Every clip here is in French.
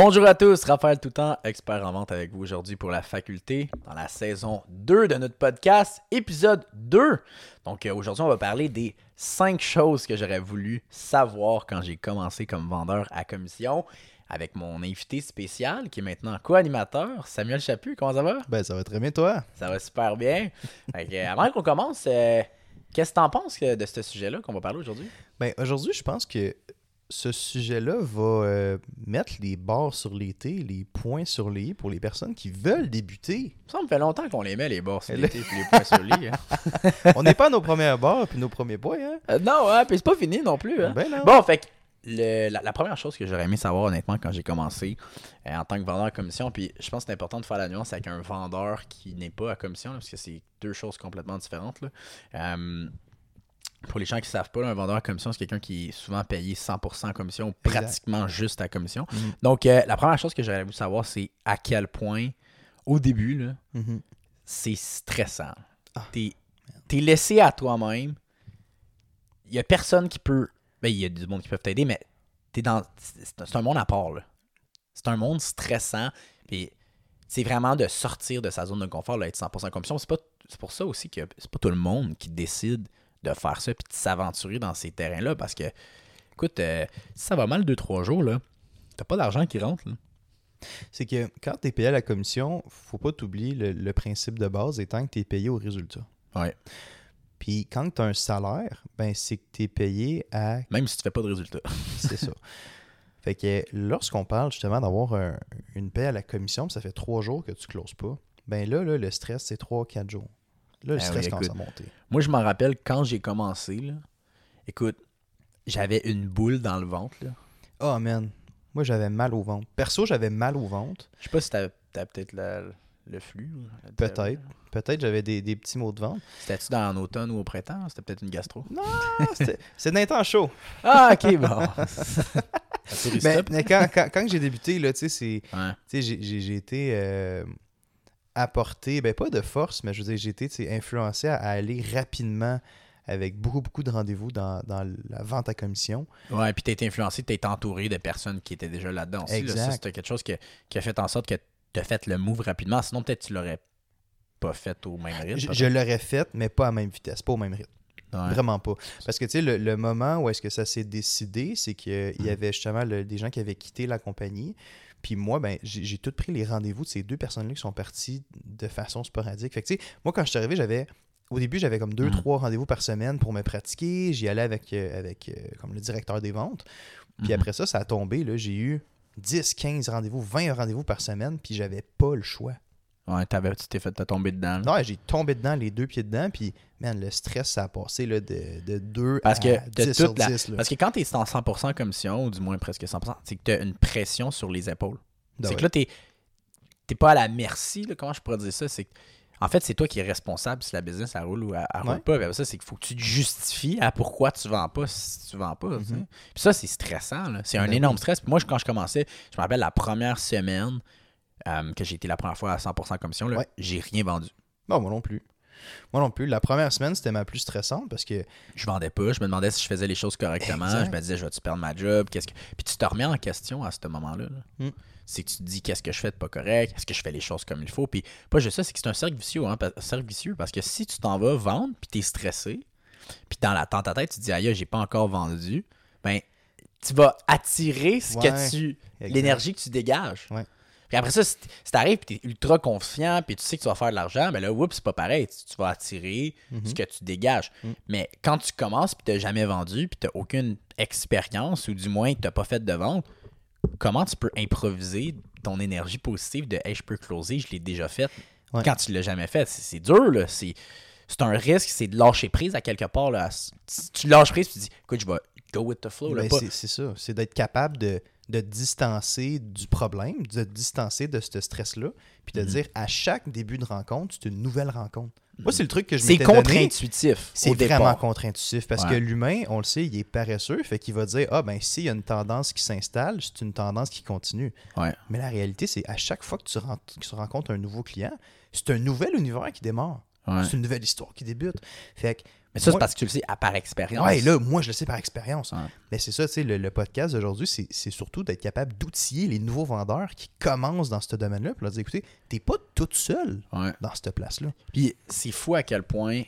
Bonjour à tous, Raphaël Toutant, expert en vente avec vous aujourd'hui pour la faculté dans la saison 2 de notre podcast, épisode 2. Donc euh, aujourd'hui, on va parler des 5 choses que j'aurais voulu savoir quand j'ai commencé comme vendeur à commission avec mon invité spécial qui est maintenant co-animateur, Samuel Chaput. Comment ça va? Ben, ça va très bien, toi. Ça va super bien. Euh, avant qu'on commence, euh, qu'est-ce que tu en penses de ce sujet-là qu'on va parler aujourd'hui? Ben, aujourd'hui, je pense que ce sujet-là va euh, mettre les barres sur les T, les points sur les I pour les personnes qui veulent débuter. Ça me fait longtemps qu'on les met, les bords sur les T et les points sur les i, hein. On n'est pas à nos premières barres puis nos premiers points, hein? Euh, non, hein, puis c'est pas fini non plus. Hein. Ben non. Bon, fait que le- la, la première chose que j'aurais aimé savoir honnêtement quand j'ai commencé euh, en tant que vendeur à commission, puis je pense que c'est important de faire la nuance avec un vendeur qui n'est pas à commission, là, parce que c'est deux choses complètement différentes. là. Pour les gens qui ne savent pas, là, un vendeur à commission, c'est quelqu'un qui est souvent payé 100% en commission, ou Exact. pratiquement juste à commission. Mhm. Donc, euh, la première chose que j'aurais voulu savoir, c'est à quel point, au début, là, Mhm. c'est stressant. Ah, T'es es laissé à toi-même. Il y a personne qui peut. Ben, il y a du monde qui peut t'aider, mais t'es dans. C'est un monde à part, là. C'est un monde stressant. Puis c'est vraiment de sortir de sa zone de confort, là, être 100% commission. C'est pas c'est pour ça aussi que c'est pas tout le monde qui décide de faire ça puis de s'aventurer dans ces terrains-là. Parce que, écoute, euh, si ça va mal 2-3 jours, là, t'as pas d'argent qui rentre. C'est que quand tu es payé à la commission, faut pas t'oublier le, le principe de base étant que tu es payé au résultat. Ouais. Puis quand tu as un salaire, ben c'est que tu es payé à Même si tu fais pas de résultat. C'est ça. Fait que lorsqu'on parle justement d'avoir un- une paie à la commission, puis ça fait trois jours que tu closes pas, ben là, là le stress, c'est trois, quatre jours. Là, le Ah stress oui, commence à monter. Moi, je m'en rappelle quand j'ai commencé, là. Écoute, j'avais une boule dans le ventre, là. Oh man, moi j'avais mal au ventre. Perso, j'avais mal au ventre. Je sais pas si t'as t'as peut-être la- le flux. Peut-être. Peut-être j'avais des, des petits maux de ventre. C'était-tu dans l'automne ou au printemps? C'était peut-être une gastro. Non, c'était- c'est d'un temps chaud. Ah, ok, bon. Mais, mais quand, quand, quand j'ai débuté, là, tu sais, c'est. Ouais. Tu sais, j'ai- j'ai j'ai été euh, apporté, ben pas de force, mais je veux dire, j'ai été tu influencé à, à aller rapidement avec beaucoup, beaucoup de rendez-vous dans, dans la vente à commission. Ouais, puis t'as été influencé, t'as été entouré de personnes qui étaient déjà là-dedans aussi. Exact. C'était quelque chose que- qui a fait en sorte que t'as fait le move rapidement. Sinon, peut-être tu l'aurais pas fait au même rythme. Je, l'aurais fait, mais pas à même vitesse, pas au même rythme. Ouais. Vraiment pas. Parce que, tu sais, le, le moment où est-ce que ça s'est décidé, c'est qu'il y avait justement le- des gens qui avaient quitté la compagnie. Puis moi, ben, j'ai tout pris les rendez-vous de ces deux personnes-là qui sont parties de façon sporadique. Fait que, tu sais, moi, quand je suis arrivé, j'avais. Au début, j'avais comme deux, Mm. trois rendez-vous par semaine pour me pratiquer. J'y allais avec, euh, avec euh, comme le directeur des ventes. Puis Mhm. après ça, ça a tombé. J'ai eu 10, 15 rendez-vous, 20 rendez-vous par semaine. Puis j'avais pas le choix. Ouais, t'avais- tu t'es fait t'as tombé dedans. là. Non, j'ai tombé dedans, les deux pieds dedans. Puis, man, le stress, ça a passé là, de, de 2 Parce à que t'as 10 sur toute la- 10. là. Parce que quand t'es en 100% commission, ou du moins presque 100%, c'est que t'as une pression sur les épaules. Ben c'est ouais. que là, t'es t'es pas à la merci. Là, comment je pourrais dire ça? C'est que, en fait, c'est toi qui es responsable si la business elle roule ou elle, elle roule Ouais. pas. Après ça, c'est qu'il faut que tu te justifies à pourquoi tu vends pas si tu vends pas. Mhm. Puis ça, c'est stressant. là. C'est un Ben énorme oui. stress. Puis moi, quand je commençais, je me rappelle la première semaine euh, que j'ai été la première fois à 100% commission, là, Ouais. j'ai rien vendu. Non, moi non plus. Moi non plus. La première semaine, c'était ma plus stressante parce que je vendais pas, je me demandais si je faisais les choses correctement, Exact. je me disais je vais-tu perdre ma job, qu'est-ce que puis tu te remets en question à ce moment-là. là. Mm. C'est que tu te dis qu'est-ce que je fais de pas correct, est-ce que je fais les choses comme il faut, puis pas juste ça, c'est que c'est un cercle vicieux, hein, cercle vicieux parce que si tu t'en vas vendre puis t'es stressé, puis dans la dans ta tête tu te dis aïe, j'ai pas encore vendu, ben tu vas attirer ce Ouais, que tu l'énergie que tu dégages. Ouais. Puis après ça, si t'arrives et t'es ultra confiant, puis tu sais que tu vas faire de l'argent, mais là, oups, c'est pas pareil. Tu, tu vas attirer Mhm. ce que tu dégages. Mhm. Mais quand tu commences puis t'as jamais vendu, puis t'as aucune expérience, ou du moins t'as pas fait de vente, comment tu peux improviser ton énergie positive de Hey, je peux closer, je l'ai déjà fait Ouais. quand tu l'as jamais fait? C'est dur, là. C'est c'est un risque, c'est de lâcher prise à quelque part. Là. Tu- lâches prise, tu dis, écoute, je vais go with the flow. ben, c'est ça. C'est d'être capable de, de distancer du problème, de distancer de ce stress-là, puis de Mhm. dire à chaque début de rencontre, c'est une nouvelle rencontre. Moi, c'est le truc que je C'est contre-intuitif. C'est vraiment contre-intuitif parce Ouais. que l'humain, on le sait, il est paresseux, fait qu'il va dire Ah, ben, s'il y a une tendance qui s'installe, c'est une tendance qui continue. Ouais. Mais la réalité, c'est à chaque fois que tu, que tu rencontres un nouveau client, c'est un nouvel univers qui démarre. Ouais. C'est une nouvelle histoire qui débute. Fait que, Mais ça, c'est parce que tu le sais à par expérience. ouais, là, moi, je le sais par expérience. Ouais. Mais c'est ça, tu sais, le, le podcast d'aujourd'hui, c'est c'est surtout d'être capable d'outiller les nouveaux vendeurs qui commencent dans ce domaine-là. Puis leur dire, écoutez, t'es pas toute seule Ouais. dans cette place-là. Puis c'est fou à quel point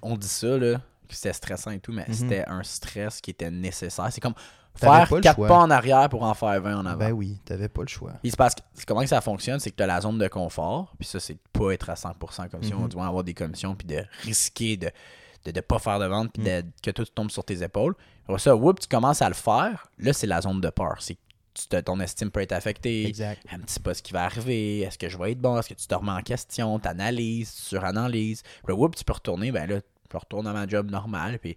on dit ça, là, que c'était stressant et tout, mais Mhm. c'était un stress qui était nécessaire. C'est comme faire pas quatre choix. pas en arrière pour en faire 20 en avant. Ben oui, t'avais pas le choix. Puis c'est parce que c'est comment que ça fonctionne, c'est que tu as la zone de confort, puis ça, c'est de pas être à 100% commission, Mhm. du moins avoir des commissions, puis de risquer de de ne pas faire de vente, puis Mm. de- que tout tombe sur tes épaules. Après ça, whoop, tu commences à le faire, là, c'est la zone de peur. C'est ton estime peut être affectée. Exact. Un petit pas ce qui va arriver, est-ce que je vais être bon, est-ce que tu te remets en question, t'analyses, tu suranalyses. Puis là, whoop, tu peux retourner, ben là, je retourne à ma job normale. Puis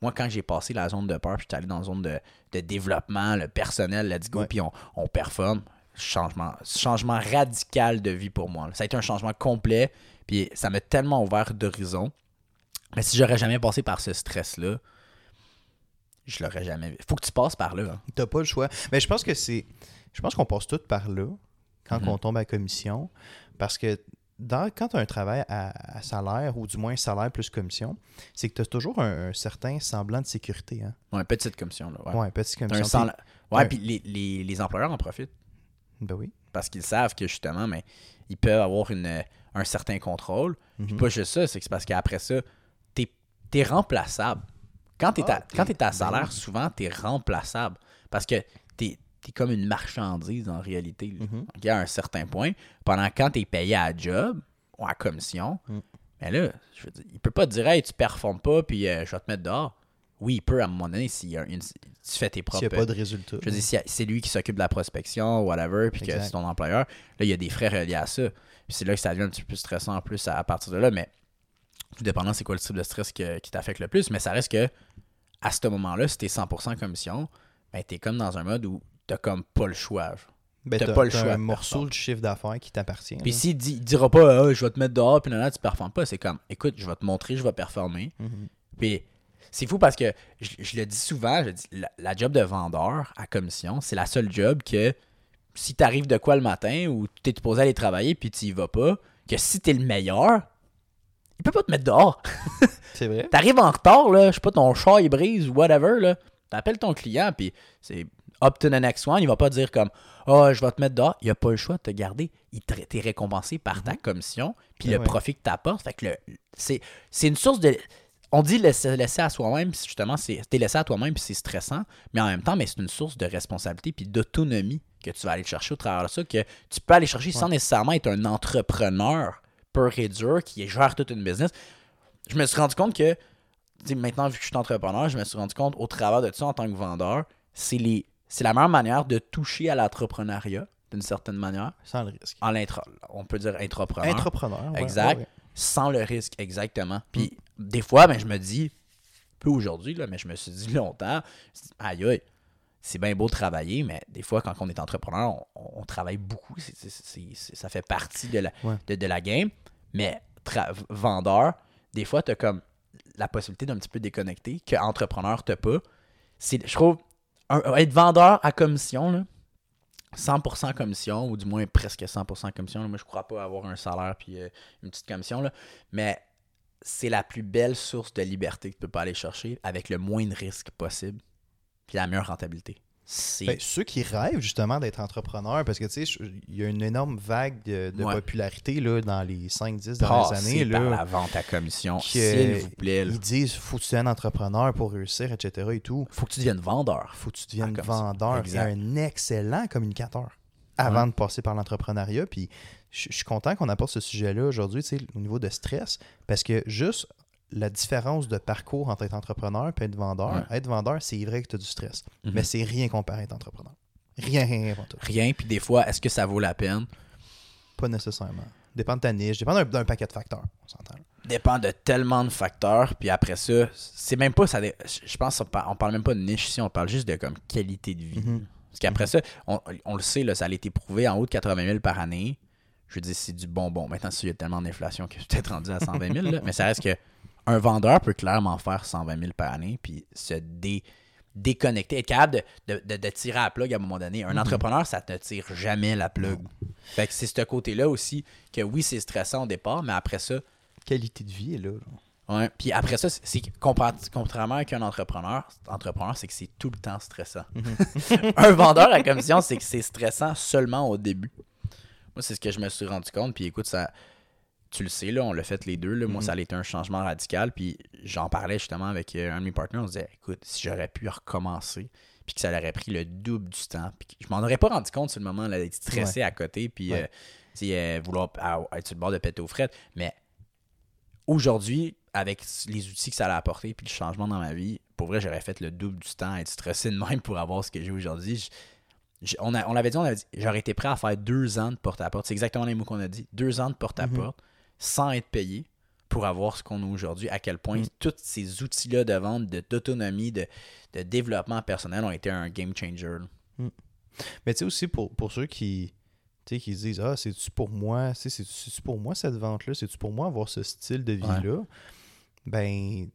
moi, quand j'ai passé la zone de peur, puis j'étais allé dans la zone de, de développement, le personnel, let's go, puis on, on performe. Changement, changement radical de vie pour moi. Ça a été un changement complet, puis ça m'a tellement ouvert d'horizon. Mais si j'aurais jamais passé par ce stress-là, je l'aurais jamais vu. Faut que tu passes par là. hein. T'as pas le choix. Mais je pense que c'est. Je pense qu'on passe tout par là quand Mhm. on tombe à commission. Parce que dans, quand tu as un travail à, à salaire, ou du moins salaire plus commission, c'est que tu as toujours un, un certain semblant de sécurité. Hein? Ouais, petite commission. Là, ouais. Ouais, petite commission. un Ouais, puis les, les, les employeurs en profitent Ben oui. parce qu'ils savent que justement, mais ils peuvent avoir une, un certain contrôle. Puis Mhm. pas juste ça, c'est parce qu'après ça, t'es es remplaçable. Quand t'es Ah, à, quand t'es à ben salaire, souvent, t'es remplaçable. Parce que t'es es comme une marchandise en réalité. là. Ok, à un certain point. Pendant quand t'es payé à la job ou à commission, Mm. mais là, je veux dire, il peut pas te dire Hey, tu performes pas puis euh, je vais te mettre dehors. Oui, il peut à un moment donné si tu fais tes propres S'il n'y a pas de résultat. je veux dire, si c'est lui qui s'occupe de la prospection, whatever, puis que c'est ton employeur, là, il y a des frais reliés à ça. Puis c'est là que ça devient un petit peu plus stressant en plus à, à partir de là, mais tout dépendant c'est quoi le type de stress que- qui t'affecte le plus, mais ça reste que à ce moment-là, si t'es 100% commission, ben t'es comme dans un mode où t'as comme pas le choix. genre. Ben, t'as pas le choix un de morceau du chiffre d'affaires qui t'appartient. Puis là. s'il dit, il dira pas Ah, je vais te mettre dehors, puis là, tu performes pas, c'est comme écoute, je vais te montrer, je vais performer. Mhm. Puis c'est fou parce que je, je le dis souvent, je dis la, la job de vendeur à commission, c'est la seule job que si t'arrives de quoi le matin ou tu es supposé aller travailler puis tu y vas pas, que si t'es le meilleur, il peut pas te mettre dehors. C'est vrai? T'arrives en retard, là, je sais pas, ton char il brise ou whatever, là. T'appelles ton client puis c'est up to the next one, il va pas dire comme Ah, je vais te mettre dehors. Il a pas le choix de te garder. Il te- t'es récompensé par ta commission puis le ouais. profit que t'apportes. Fait que c'est, une source de. On dit laisser, laisser à soi-même, puis justement, c'est, t'es laissé à toi-même, puis c'est stressant, mais en même temps, mais c'est une source de responsabilité puis d'autonomie que tu vas aller chercher au travers de ça, que tu peux aller chercher sans nécessairement être un entrepreneur pur et dur qui gère toute une business. Je me suis rendu compte que, maintenant, vu que je suis entrepreneur, je me suis rendu compte au travers de ça en tant que vendeur, c'est, les, c'est la meilleure manière de toucher à l'entrepreneuriat, d'une certaine manière, Sans le risque. en on peut dire entrepreneur Entrepreneur. ouais, Exact. ouais, ouais. sans le risque, exactement. Puis des fois, ben, je me dis, peu aujourd'hui, là, mais je me suis dit longtemps, aïe aïe, c'est bien beau de travailler, mais des fois, quand on est entrepreneur, on, on travaille beaucoup. Ça fait partie de la, Ouais. de, de la game. Mais vendeur, des fois, tu as comme la possibilité d'un petit peu déconnecter, que entrepreneur, tu pas. Je trouve, un- être vendeur à commission, là, 100% commission, ou du moins presque 100% commission. là. Moi, je crois pas avoir un salaire puis euh, une petite commission, là. mais c'est la plus belle source de liberté que tu peux pas aller chercher avec le moins de risques possible puis la meilleure rentabilité. C'est Ben, ceux qui rêvent justement d'être entrepreneurs, parce que tu sais, il y a une énorme vague de, de Ouais. popularité là, dans les 5-10 dernières années. par Là, la vente à commission, s'il vous plaît. là. Ils disent faut que tu deviennes entrepreneur pour réussir, etc. et tout. Faut que tu deviennes vendeur. faut que tu deviennes vendeur Exact. un excellent communicateur avant de passer par l'entrepreneuriat. Puis je je suis content qu'on apporte ce sujet-là aujourd'hui, tu sais, au niveau de stress, parce que juste la différence de parcours entre être entrepreneur et être vendeur, être vendeur, c'est vrai que tu as du stress, Mhm. mais c'est rien comparé à être entrepreneur. Rien, rien, rien. Rien, puis des fois, est-ce que ça vaut la peine? Pas nécessairement. Dépend de ta niche, dépend d'un- paquet de facteurs, on s'entend. dépend de tellement de facteurs. Puis après ça, c'est même pas ça. Je pense qu'on parle, on parle même pas de niche ici, on parle juste de comme qualité de vie. Mhm. Parce qu'après ça, on, on le sait, là, ça a été prouvé en haut de 80 000 par année. Je veux dire, c'est du bonbon. Maintenant, il y a tellement d'inflation que c'est peut-être rendu à 120 000. là. mais ça reste que un vendeur peut clairement faire 120 000 par année puis se dé- déconnecter, être capable de, de- de- de tirer à la plug à un moment donné. Un entrepreneur, ça ne tire jamais la plug. Fait que c'est ce côté-là aussi que oui, c'est stressant au départ, mais après ça, qualité de vie est là. genre. Ouais. Puis après ça, c'est- contrairement à un entrepreneur, entrepreneur, c'est que c'est tout le temps stressant. un vendeur à commission, c'est que c'est stressant seulement au début. Moi, c'est ce que je me suis rendu compte. Puis écoute, ça, tu le sais, là, on l'a fait les deux. Là. Moi, Mhm. ça a été un changement radical. Puis j'en parlais justement avec euh, un de mes partenaires. On se disait, écoute, si j'aurais pu recommencer, puis que ça aurait pris le double du temps, puis que je m'en aurais pas rendu compte sur le moment d'être stressé à côté, puis Ouais. euh, euh, vouloir à- être sur le bord de péter aux frettes. Mais aujourd'hui, avec les outils que ça a apporté, puis le changement dans ma vie, pour vrai, j'aurais fait le double du temps à être stressé de même pour avoir ce que j'ai aujourd'hui. Je- on l'avait dit, on avait dit, j'aurais été prêt à faire deux ans de porte-à-porte. C'est exactement les mots qu'on a dit. Deux ans de porte-à-porte sans être payé pour avoir ce qu'on a aujourd'hui. À quel point Mm. tous ces outils-là de vente, de- d'autonomie, de, de développement personnel ont été un game changer. là. Mais tu sais aussi, pour, pour ceux qui, qui se disent Ah, c'est-tu pour moi, c'est-tu pour moi cette vente-là, c'est-tu pour moi avoir ce style de vie-là? Ben,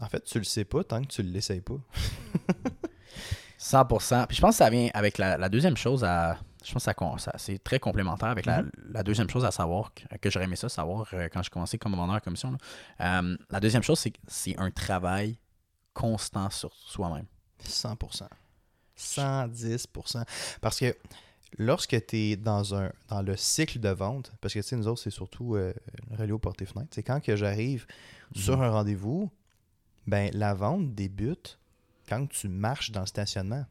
en fait, tu le sais pas tant que tu l'essayes pas. 100%. Puis je pense que ça vient avec la, la deuxième chose à. Je pense que ça, c'est très complémentaire avec la, Mhm. la deuxième chose à savoir, que, que j'aurais aimé ça savoir euh, quand je commençais comme vendeur à commission. Euh, la deuxième chose, c'est que c'est un travail constant sur soi-même. 100%. 110%. Parce que lorsque tu es dans, un, dans le cycle de vente, parce que tu sais, nous autres, c'est surtout euh, portes et fenêtres, c'est quand que j'arrive sur un rendez-vous, ben la vente débute quand tu marches dans le stationnement.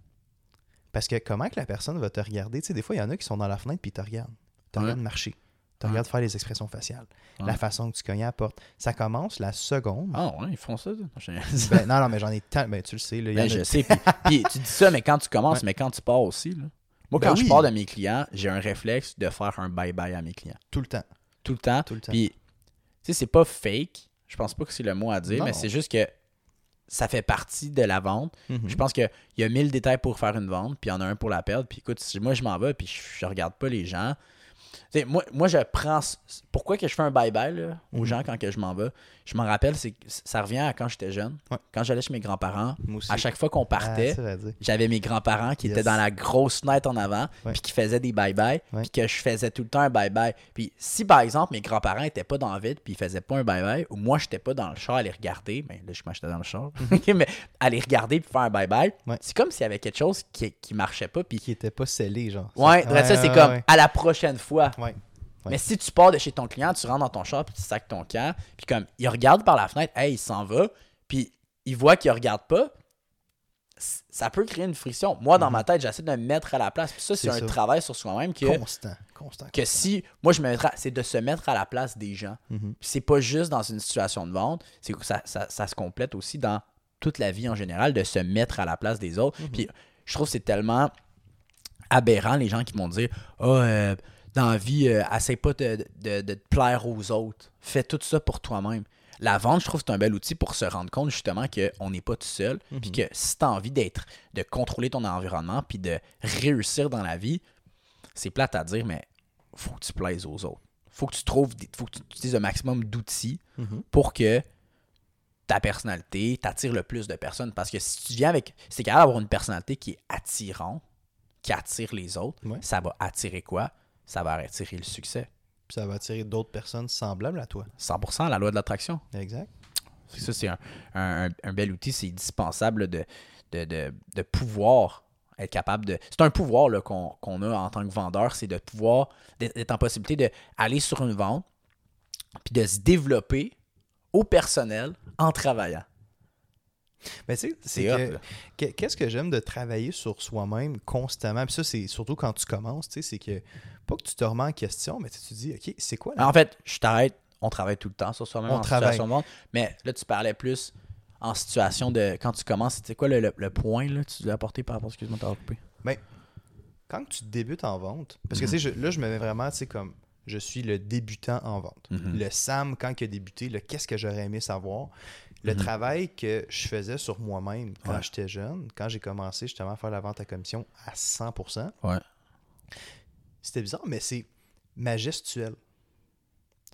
Parce que comment que la personne va te regarder? Tu sais, des fois, il y en a qui sont dans la fenêtre puis ils te regardent. Ils te Ouais. regardent marcher. Ouais. regardent faire les expressions faciales. Ouais. La façon que tu cognes à la porte. Ça commence la seconde. Ah ouais, ils font ça. Ben, non, non, mais j'en ai tant. Ben, tu le sais. Là, Ben, je sais. Puis, puis tu dis ça, mais quand tu commences, Ouais. mais quand tu pars aussi. là. Moi, Ben quand je pars de mes clients, j'ai un réflexe de faire un bye-bye à mes clients. Tout le temps. Tout le temps. Tout le temps. Puis, tu sais, c'est pas fake. Je pense pas que c'est le mot à dire, Non. mais c'est juste que ça fait partie de la vente. Mhm. Je pense qu'il y a mille détails pour faire une vente, puis il y en a un pour la perdre. Puis écoute, si moi je m'en vais, puis je, je regarde pas les gens. Moi, moi, je prends. Pourquoi que je fais un bye-bye aux Mhm. gens quand que je m'en vais? Je m'en rappelle, c'est ça revient à quand j'étais jeune. Ouais. Quand j'allais chez mes grands-parents, à chaque fois qu'on Ah, partait, dire. j'avais mes grands-parents qui Yes. étaient dans la grosse fenêtre en avant, puis qui faisaient des bye-bye, puis que je faisais tout le temps un bye-bye. Puis si par exemple mes grands-parents étaient pas dans le vide, puis ils faisaient pas un bye-bye, ou moi j'étais pas dans le char à les regarder, ben là je m'achetais dans le char, Ok, mais à les regarder puis faire un bye-bye, c'est comme s'il y avait quelque chose qui, qui marchait pas, puis Qui était pas scellé, genre. ouais, ça c'est comme à la prochaine fois. Ouais. Ouais. Mais si tu pars de chez ton client, tu rentres dans ton puis tu sacs ton camp, puis comme il regarde par la fenêtre, hey, il s'en va, puis il voit qu'il regarde pas, ça peut créer une friction. Moi, dans ma tête, j'essaie de me mettre à la place. Puis ça, c'est Mhm. Un ça. travail sur soi-même que, Constant. Constant. que constant. si. Moi, je me mettrais. C'est de se mettre à la place des gens. Mhm. Puis c'est pas juste dans une situation de vente, c'est que ça, ça, ça se complète aussi dans toute la vie en général, de se mettre à la place des autres. Mhm. Puis je trouve que c'est tellement aberrant les gens qui vont dire Ah, euh, dans la vie, euh, essaie pas de, de- de te plaire aux autres. Fais tout ça pour toi-même. La vente, je trouve c'est un bel outil pour se rendre compte justement qu'on n'est pas tout seul. Puis que si tu as envie d'être, de contrôler ton environnement, puis de réussir dans la vie, c'est plate à dire, mais faut que tu plaises aux autres. Faut que tu trouves, des- faut que tu utilises un maximum d'outils Mhm. pour que ta personnalité t'attire le plus de personnes. Parce que si tu viens avec. Si t'es capable d'avoir une personnalité qui est attirante, qui attire les autres, Ouais. ça va attirer quoi? Ça va attirer le succès. Puis ça va attirer d'autres personnes semblables à toi. 100% la loi de l'attraction. Exact. Ça, c'est un, un- un- bel outil. C'est indispensable de, de, de- de pouvoir être capable de. C'est un pouvoir qu'on a en tant que vendeur, c'est de pouvoir, d'être en possibilité d'aller sur une vente, puis de se développer au personnel en travaillant. Mais tu sais, c'est que- là. que- qu'est-ce que j'aime de travailler sur soi-même constamment? Puis ça, c'est surtout quand tu commences, tu sais, c'est que pas que tu te remets en question, mais tu te dis, OK, c'est quoi la En fait, je t'arrête. On travaille tout le temps sur soi-même On en travaille. situation de vente. Mais là, tu parlais plus en situation de. Quand tu commences, c'était quoi le, le- le point là, que tu voulais apporter par rapport à ce que je m'en coupé? quand tu débutes en vente, parce que Mhm. tu sais, je- là, je me mets vraiment, tu sais, comme je suis le débutant en vente. Mhm. Le Sam, quand il a débuté, le qu'est-ce que j'aurais aimé savoir? Le Mhm. travail que je faisais sur moi-même quand Ouais. j'étais jeune, quand j'ai commencé justement à faire la vente à commission à 100%, Ouais. c'était bizarre, mais c'est majestuel.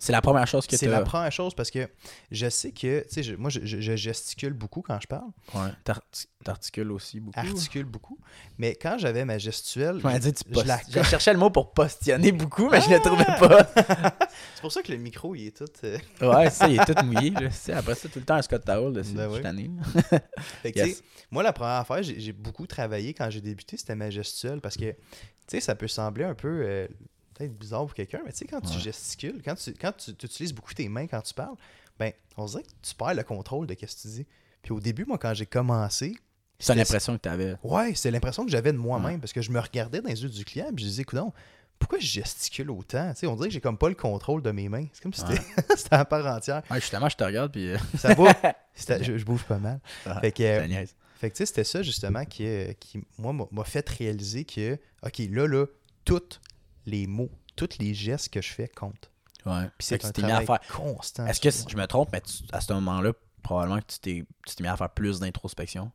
C'est la première chose que tu C'est la première chose parce que je sais que, tu sais, je- moi, je, je- je gesticule beaucoup quand je parle, Ouais. T'arti- T'articules aussi beaucoup. articule beaucoup, mais quand j'avais ma gestuelle, Je m'en dit, tu je post- la- je cherchais le mot pour postionner beaucoup, mais je le trouvais pas. c'est pour ça que le micro, il est tout... euh, Ouais, ça, il est tout mouillé. Là. Après ça, tout le temps, un Scott Towel dessus. Ben oui. Fait que, Yes. tu sais, moi, la première affaire, j'ai j'ai beaucoup travaillé quand j'ai débuté, c'était ma gestuelle parce que, tu sais, ça peut sembler un peu euh, peut-être bizarre pour quelqu'un, mais tu sais, quand tu gesticules, quand tu, quand tu, tu utilises beaucoup tes mains quand tu parles, ben, on dirait que tu perds le contrôle de ce que tu dis. Puis au début, moi, quand j'ai commencé, C'est l'impression que t'avais. Ouais, c'est l'impression que j'avais de moi-même parce que je me regardais dans les yeux du client et je disais, écoute, pourquoi je gesticule autant? Tu sais, on dirait que j'ai comme pas le contrôle de mes mains. C'est comme si c'était c'était à part entière. Ouais, justement, je te regarde, puis. euh, Ça va. Je, je bouge pas mal. ah, Fait que, euh, fait que, tu sais, c'était ça justement qui, euh, qui moi, m'a- fait réaliser que, OK, là, là, tous les mots, tous les gestes que je fais comptent. Ouais. Puis c'est que un tu t'es mis à travail faire. constant. Est-ce que je me trompe, mais tu- à ce moment-là, probablement que tu t'es tu t'es mis à faire plus d'introspection?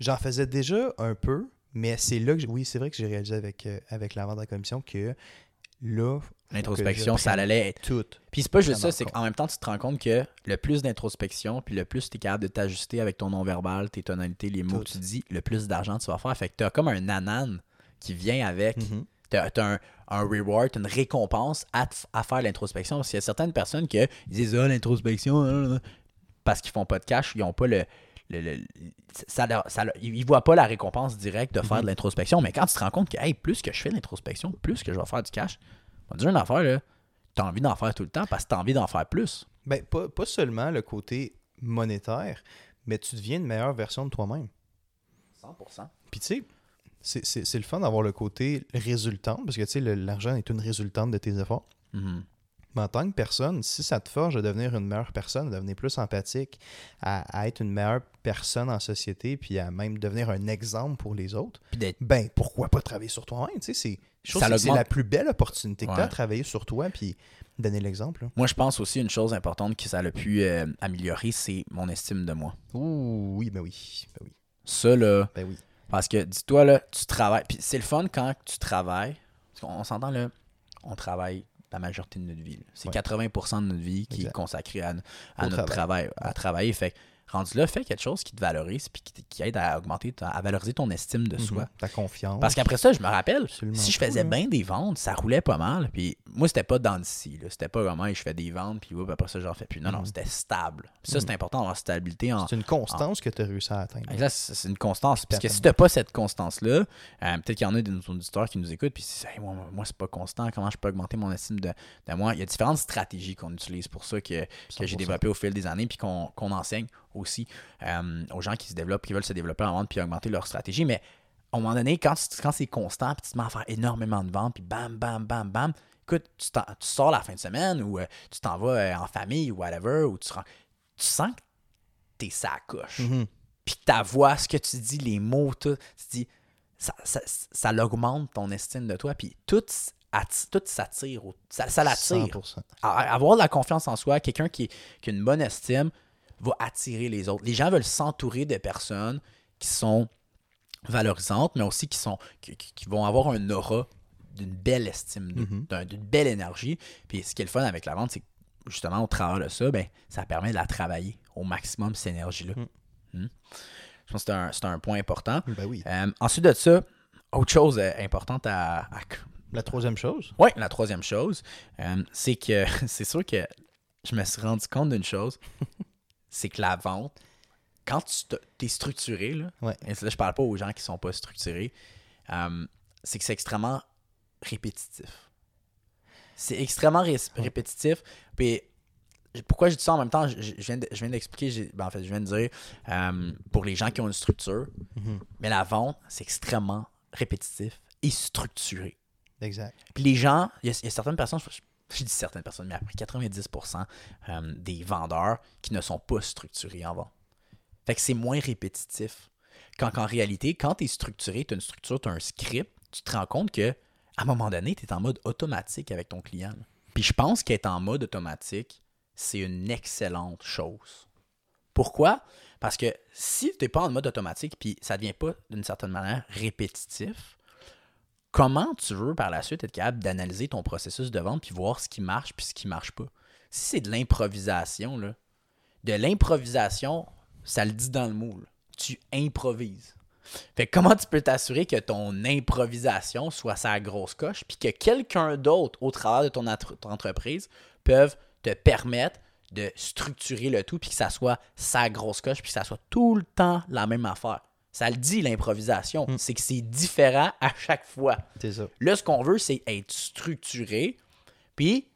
J'en faisais déjà un peu, mais c'est là que, oui, c'est vrai que j'ai réalisé avec, euh, avec la vente de la commission que là, L'introspection, ça allait être. tout. Puis c'est pas juste ça, c'est compte. qu'en même temps, tu te rends compte que le plus d'introspection, puis le plus tu es capable de t'ajuster avec ton non-verbal, tes tonalités, les mots Tout. que tu dis, le plus d'argent tu vas faire. Fait que tu as comme un nanan qui vient avec. Mhm. Tu as, un, un reward, une récompense à, faire l'introspection. Parce qu'il y a certaines personnes qui disent Ah, l'introspection, parce qu'ils font pas de cash, ils ont pas le. le- le- ça ça ils voient pas la récompense directe de faire Mhm. de l'introspection. Mais quand tu te rends compte que hey, plus que je fais de l'introspection, plus que je vais faire du cash, on dire une affaire, là, t'as envie d'en faire tout le temps parce que t'as envie d'en faire plus. Ben, pas, pas seulement le côté monétaire, mais tu deviens une meilleure version de toi-même. 100%. Puis tu sais, c'est- le fun d'avoir le côté résultant, parce que tu sais, l'argent est une résultante de tes efforts. Mhm. Mais en tant que personne, si ça te forge à devenir une meilleure personne, à devenir plus empathique, à, à être une meilleure personne en société, puis à même devenir un exemple pour les autres, ben pourquoi pas travailler sur toi-même? Tu sais, c'est la plus belle opportunité que tu as travailler sur toi, puis donner l'exemple. Moi, je pense aussi une chose importante que ça a pu euh, améliorer, c'est mon estime de moi. Ouh, oui, ben oui, ben oui, Ça, là, ben oui. Parce que dis-toi, là, tu travailles. Puis c'est le fun quand tu travailles. Parce qu'on on s'entend, là, on travaille la majorité de notre vie. C'est Ouais. 80% de notre vie qui Exact. est consacrée à, notre travail. travail, à travailler. Fait que, rendu là, fais quelque chose qui te valorise puis qui, aide à augmenter, ta- à valoriser ton estime de soi. Mhm. Ta confiance. Parce qu'après ça, je me rappelle, Absolument si je faisais bien des ventes, ça roulait pas mal. Puis moi, c'était pas dans le si. C'était pas vraiment, je fais des ventes, puis après ça, j'en fais plus. Non, non, Mhm. c'était stable. Puis ça, c'est important d'avoir stabilité en. c'est une constance que tu as réussi à atteindre. C'est une constance. Parce que si tu n'as pas cette constance-là, euh, peut-être qu'il y en a de nos auditeurs qui nous écoutent, puis c'est Hey, moi, moi c'est pas constant, comment je peux augmenter mon estime de, de moi? Il y a différentes stratégies qu'on utilise pour ça que, que j'ai 100%. développées au fil des années, puis qu'on enseigne aussi euh, aux gens qui se développent, qui veulent se développer en vente, puis augmenter leur stratégie. Mais à un moment donné, quand, quand c'est constant, puis tu te mets à faire énormément de ventes, puis bam, bam, bam, bam, écoute, tu, tu sors la fin de semaine, ou euh, tu t'en vas euh, en famille, ou whatever, ou tu, rends- tu sens que t'es sa coche Mhm. puis ta voix, ce que tu dis, les mots, tout, tu dis, ça, ça, ça l'augmente ton estime de toi, puis tout, atti- tout s'attire, ça, ça l'attire. 100%. A- Avoir de la confiance en soi, quelqu'un qui, qui a une bonne estime va attirer les autres. Les gens veulent s'entourer de personnes qui sont valorisantes, mais aussi qui, sont, qui- qui vont avoir un aura d'une belle estime, Mhm. d'un- d'une belle énergie. Puis ce qui est le fun avec la vente, c'est que justement, au travers de ça, ben, ça permet de la travailler au maximum, cette énergie-là. Mm. Hmm? Je pense que c'est un, c'est un point important. Ben oui. Euh, ensuite de ça, autre chose euh, importante à, à La troisième chose, oui, la troisième chose, euh, c'est que c'est sûr que je me suis rendu compte d'une chose, c'est que la vente, quand tu es structuré, là, Ouais. et là je parle pas aux gens qui sont pas structurés, euh, c'est que c'est extrêmement répétitif. C'est extrêmement ré- répétitif. Puis pourquoi je dis ça en même temps, je, je viens de- je viens d'expliquer, ben, en fait, je viens de dire, euh, pour les gens qui ont une structure, Mhm. mais la vente, c'est extrêmement répétitif et structuré. exact. Puis les gens, il y, a il y a certaines personnes, je, je dis certaines personnes, mais après 90% euh, des vendeurs qui ne sont pas structurés en vente. Fait que c'est moins répétitif. Quand qu'en réalité, quand tu es structuré, tu as une structure, tu as un script, tu te rends compte que à un moment donné, tu es en mode automatique avec ton client. Puis je pense qu'être en mode automatique, c'est une excellente chose. Pourquoi? Parce que si tu n'es pas en mode automatique, puis ça ne devient pas d'une certaine manière répétitif, comment tu veux par la suite être capable d'analyser ton processus de vente puis voir ce qui marche puis ce qui marche pas? Si c'est de l'improvisation, là, de l'improvisation, ça le dit dans le mot. là. Tu improvises. Fait que comment tu peux t'assurer que ton improvisation soit sa grosse coche, puis que quelqu'un d'autre au travers de ton, entre- ton entreprise peuvent te permettre de structurer le tout, puis que ça soit sa grosse coche, puis que ça soit tout le temps la même affaire? Ça le dit, l'improvisation. C'est que c'est différent à chaque fois. C'est ça. Là, ce qu'on veut, c'est être structuré, puis,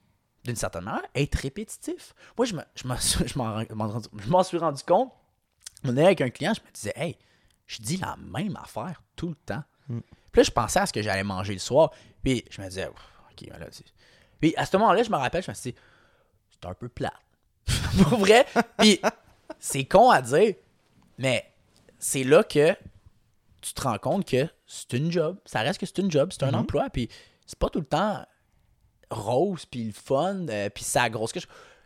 d'une certaine manière, être répétitif. Moi, je me- m'en je je m'en suis rendu compte. On est avec un client, je me disais, hey, je dis la même affaire tout le temps. Puis là, je pensais à ce que j'allais manger le soir, puis je me disais, ok, ben là, tu sais. Puis à ce moment-là, je me rappelle, je me suis dit, c'est un peu plat. Pour vrai. Puis c'est con à dire, mais c'est là que tu te rends compte que c'est une job. Ça reste que c'est une job, c'est un emploi. Puis c'est pas tout le temps rose, puis le fun, euh, puis ça grosse.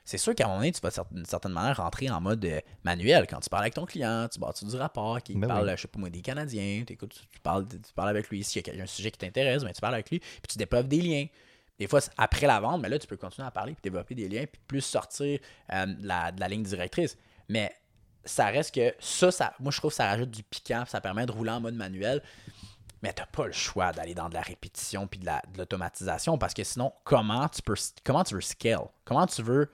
C'est sûr qu'à un moment donné, tu vas d'une certaine manière rentrer en mode euh, manuel. Quand tu parles avec ton client, tu bâtis du rapport, qui Ben parle, oui. je sais pas moi, des Canadiens, tu, tu parles, tu parles avec lui. S'il y a un sujet qui t'intéresse, ben, tu parles avec lui, puis tu développes des liens. Des fois, après la vente, mais là, tu peux continuer à parler, puis développer des liens, puis plus sortir euh, de la, de la ligne directrice. Mais ça reste que ça, ça, moi, je trouve que ça rajoute du piquant, ça permet de rouler en mode manuel. Mais t'as pas le choix d'aller dans de la répétition puis de la- de l'automatisation parce que sinon, comment tu peux comment tu veux scale? Comment tu veux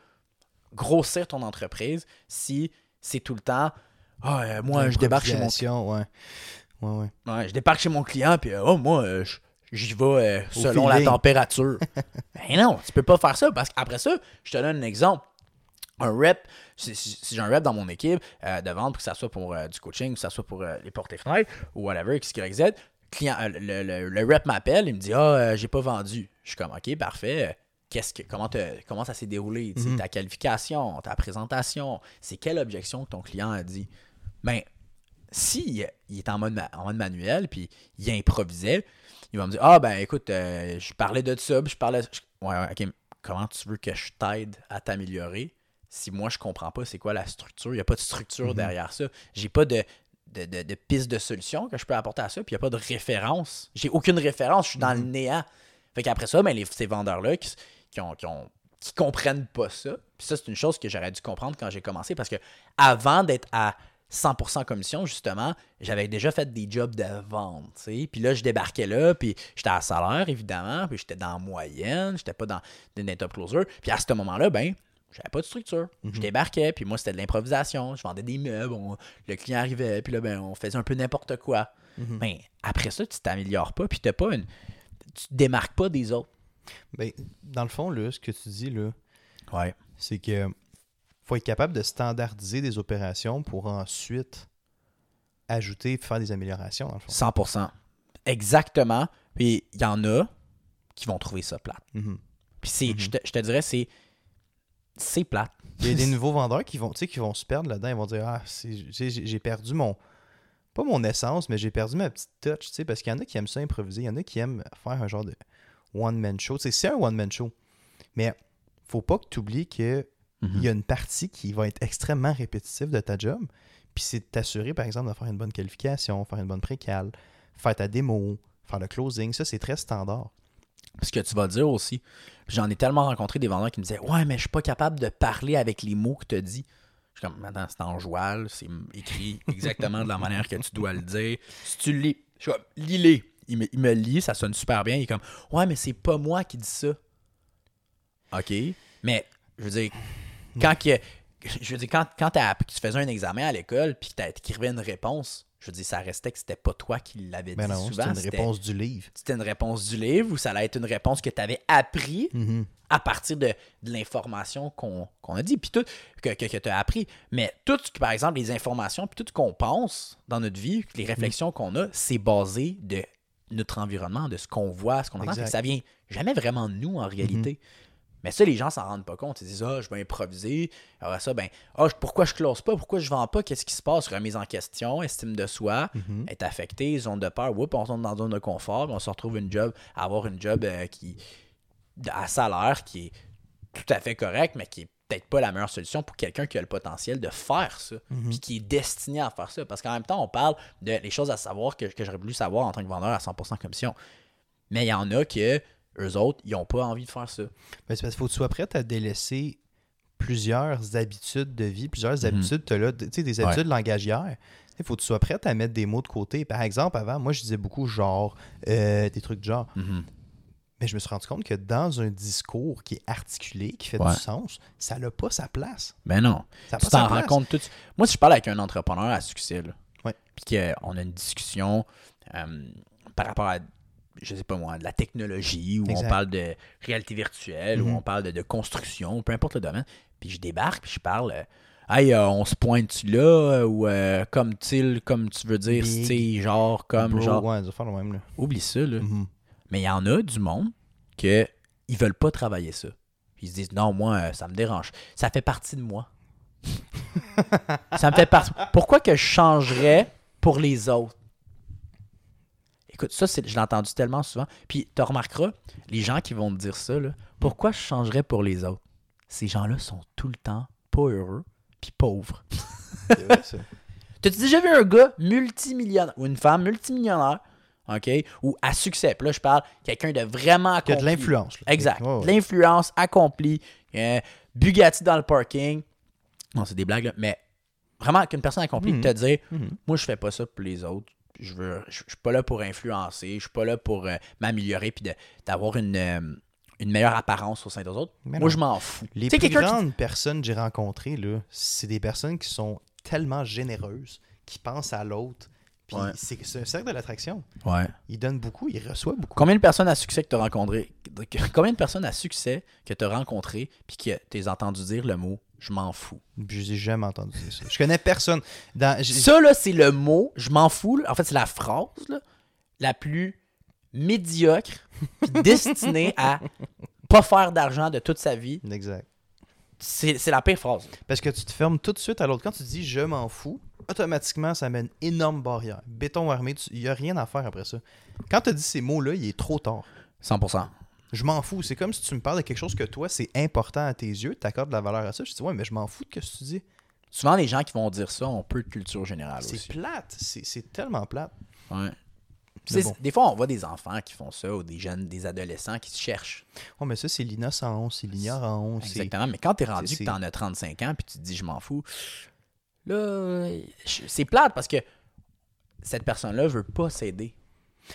grossir ton entreprise si c'est tout le temps Ah, euh, moi je débarque chez mon Improvisation, ouais. Ouais, ouais. Ouais, je débarque chez mon client, puis euh, oh, moi, euh, j'y vais euh, selon la température. ben non, tu peux pas faire ça parce qu'après ça, je te donne un exemple. Un rep, si, si- si j'ai un rep dans mon équipe de vente, que ça soit pour du coaching, que ça soit pour les portes et fenêtres ou whatever, X, Y, Z, client, le, le- le rep m'appelle, il me dit Ah, j'ai pas vendu. Je suis comme Ok, parfait. Qu'est-ce que, comment, te- comment ça s'est déroulé? Sais, Ta qualification, ta présentation, c'est quelle objection que ton client a dit? Ben, si il est en mode, en mode manuel, puis il improvisait, il va me dire Ah, ben écoute, euh, je parlais de ça, puis je parlais. je- Ouais, ouais, ok, mais comment tu veux que je t'aide à t'améliorer si moi je comprends pas c'est quoi la structure? Il n'y a pas de structure derrière ça. J'ai pas de, de, de, de piste de solution que je peux apporter à ça, puis il n'y a pas de référence. J'ai aucune référence, je suis dans le néant. Fait qu'après ça, ben, les, ces vendeurs-là qui, qui ont. Qui ont qui comprennent pas ça. Puis ça, c'est une chose que j'aurais dû comprendre quand j'ai commencé parce que avant d'être à 100% commission, justement, j'avais déjà fait des jobs de vente. Puis là, je débarquais là, puis j'étais à salaire, évidemment, puis j'étais dans la moins, j'étais pas dans des top closer. Puis à ce moment-là, ben, j'avais pas de structure. Je débarquais, puis moi, c'était de l'improvisation. Je vendais des meubles, on- le client arrivait, puis là, ben, on faisait un peu n'importe quoi. Ben, après ça, tu t'améliores pas, puis t'as pas une... Tu te démarques pas des autres. Ben, dans le fond, là, ce que tu dis, là, Ouais. c'est que faut être capable de standardiser des opérations pour ensuite ajouter et faire des améliorations, dans le fond. 100%. Exactement. Puis il y en a qui vont trouver ça plate. Mhm. Puis c'est, je, te, je te dirais, c'est c'est plate. Il y a des nouveaux vendeurs qui vont, tu sais, qui vont se perdre là-dedans. Ils vont dire Ah, j'ai j'ai perdu mon. Pas mon essence, mais j'ai perdu ma petite touch, tu sais, parce qu'il y en a qui aiment ça improviser. Il y en a qui aiment faire un genre de one-man show. C'est un one-man show. Mais faut pas que tu oublies que il y a une partie qui va être extrêmement répétitive de ta job. Puis c'est de t'assurer, par exemple, de faire une bonne qualification, faire une bonne précale, faire ta démo, faire le closing. Ça, c'est très standard. Ce que tu vas dire aussi, j'en ai tellement rencontré des vendeurs qui me disaient Ouais, mais je suis pas capable de parler avec les mots que tu as dit. Je suis comme, maintenant, c'est en joual, c'est écrit exactement de la manière que tu dois le dire. Si tu lis, je suis comme, lis-les. Il me, il me lit, ça sonne super bien. Il est comme, ouais, mais c'est pas moi qui dis ça. OK. Mais, je veux dire, quand, que, je veux dire, quand, quand tu faisais un examen à l'école puis que tu écrivais une réponse, je veux dire, ça restait que c'était pas toi qui l'avais Ben dit non, souvent. c'est une c'était- réponse du livre. c'était une réponse du livre ou ça allait être une réponse que tu avais appris à partir de, de l'information qu'on a dit, puis tout, que, que, tu as appris. Mais tout, ce que, par exemple, les informations, puis tout ce qu'on pense dans notre vie, les réflexions qu'on a, c'est basé de notre environnement, de ce qu'on voit, ce qu'on entend. Ça vient jamais vraiment de nous en réalité. Mais ça, les gens s'en rendent pas compte. Ils disent Ah, je vais improviser. Alors ça, ben, je- pourquoi je close pas? Pourquoi je vends pas? Qu'est-ce qui se passe? Remise en question, estime de soi, est affecté, zone de peur. Oups, on tombe dans une zone de confort, on se retrouve une job, à avoir une job euh, qui à salaire qui est tout à fait correct, mais qui est peut-être pas la meilleure solution pour quelqu'un qui a le potentiel de faire ça, puis qui est destiné à faire ça. Parce qu'en même temps, on parle de les choses à savoir que, que j'aurais voulu savoir en tant que vendeur à 100% commission. Mais il y en a que eux autres, ils n'ont pas envie de faire ça. Ben, c'est parce qu'il faut que tu sois prêt à délaisser plusieurs habitudes de vie, plusieurs Mhm. habitudes, t'as là, tu sais, des Ouais. habitudes langagières. Il faut que tu sois prêt à mettre des mots de côté. Par exemple, avant, moi, je disais beaucoup genre, euh, des trucs de genre. Mhm. Mais je me suis rendu compte que dans un discours qui est articulé, qui fait Ouais. du sens, ça n'a pas sa place. Ben non. Ça Tu t'en rends compte tout. Moi, si je parle avec un entrepreneur à succès, là, puis qu'on a une discussion euh, par rapport à, je sais pas moi, de la technologie, ou Exact. on parle de réalité virtuelle, ou Mhm. on parle de, de construction, peu importe le domaine, puis je débarque, puis je parle, euh, hey, euh, on se pointe-tu là, euh, ou euh, comme tu comme tu veux dire, Big. tu sais, genre, comme, Bro, genre, Ouais, ça fait le même, là. oublie ça, là. Mhm. Mais il y en a du monde que ils veulent pas travailler ça. Ils se disent non, moi, euh, ça me dérange. Ça fait partie de moi. ça me fait partie. Pourquoi que je changerais pour les autres? Écoute, ça, c'est- je l'ai entendu tellement souvent. Puis tu remarqueras, les gens qui vont te dire ça, là, pourquoi je changerais pour les autres? Ces gens-là sont tout le temps pas heureux puis pauvres. T'as-tu déjà vu un gars multimillionnaire ou une femme multimillionnaire, OK, ou à succès? Puis là, je parle quelqu'un de vraiment Qui a de accompli. l'influence. Exact. Ouais. L'influence accomplie. euh, Bugatti dans le parking. Non, c'est des blagues, là. Mais vraiment, qu'une personne accomplie Mhm. te dire Mhm. Moi, je fais pas ça pour les autres. Je veux, je, je suis pas là pour influencer. Je suis pas là pour euh, m'améliorer puis d'avoir une, euh, une meilleure apparence au sein des autres. Mais Moi, non. je m'en fous. Les plus qui- grandes personnes que j'ai rencontrées, c'est des personnes qui sont tellement généreuses, qui pensent à l'autre. Puis Ouais. c'est c'est un cercle de l'attraction. Ouais. Il donne beaucoup, il reçoit beaucoup. Combien de personnes à succès que tu as rencontré Combien de personnes à succès que tu as rencontré puis que tu as entendu dire le mot je m'en fous Je n'ai jamais entendu dire ça. Je connais personne. Dans, j'ai- Ça, là, c'est le mot, je m'en fous. là. En fait, c'est la phrase là, la plus médiocre puis destinée à pas faire d'argent de toute sa vie. Exact. C'est c'est la pire phrase. Parce que tu te fermes tout de suite à l'autre. Quand tu dis je m'en fous, automatiquement, ça met une énorme barrière. Béton armé, il n'y a rien à faire après ça. Quand tu dis ces mots-là, il est trop tard. 100%. Je m'en fous. C'est comme si tu me parles de quelque chose que toi, c'est important à tes yeux, tu accordes de la valeur à ça. Je dis, ouais, mais je m'en fous de ce que tu dis. Souvent, les gens qui vont dire ça ont peu de culture générale C'est aussi. plate. C'est c'est tellement plate. Ouais. C'est- bon. Des fois, on voit des enfants qui font ça ou des jeunes, des adolescents qui se cherchent. Ouais, mais ça, c'est l'innocence, c'est l'ignorance. c'est- Exactement. Mais quand t'es rendu c'est- que t'en as 35 ans puis tu te dis je m'en fous, là, c'est plate parce que cette personne-là veut pas s'aider.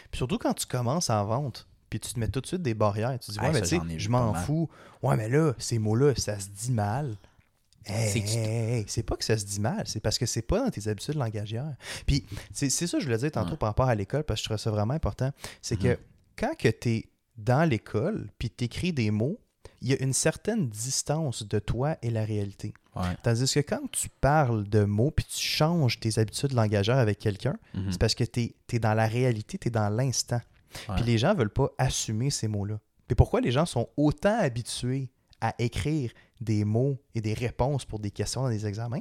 Puis surtout quand tu commences en vente, puis tu te mets tout de suite des barrières. Tu te dis, ouais, mais tu sais, je m'en fous. Ouais, mais là, ces mots-là, ça se dit mal. Hey, C'est hey, hey, pas que ça se dit mal, c'est parce que c'est pas dans tes habitudes langagières. Puis c'est ça que je voulais dire tantôt Ouais. par rapport à l'école, parce que je trouve ça vraiment important. C'est Mhm. que quand que tu es dans l'école, puis tu écris des mots, il y a une certaine distance de toi et la réalité. Ouais. Tandis que quand tu parles de mots, puis tu changes tes habitudes langagères avec quelqu'un, Mhm. c'est parce que tu es, dans la réalité, tu es dans l'instant. Puis les gens veulent pas assumer ces mots-là. Puis pourquoi les gens sont autant habitués à écrire des mots et des réponses pour des questions dans des examens?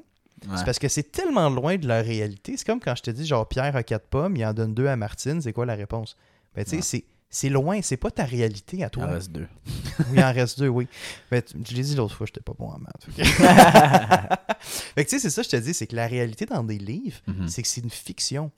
Ouais. C'est parce que c'est tellement loin de leur réalité. C'est comme quand je te dis, genre, Pierre a quatre pommes, il en donne deux à Martine, c'est quoi la réponse? Ben, tu sais, Ouais. c'est- c'est loin, c'est pas ta réalité à Il en toi. reste deux. Oui, il en reste deux, oui. Mais je l'ai dit l'autre fois, j'étais pas bon en maths. fait que tu sais, c'est ça, je te dis, c'est que la réalité dans des livres, Mhm. c'est que c'est une fiction.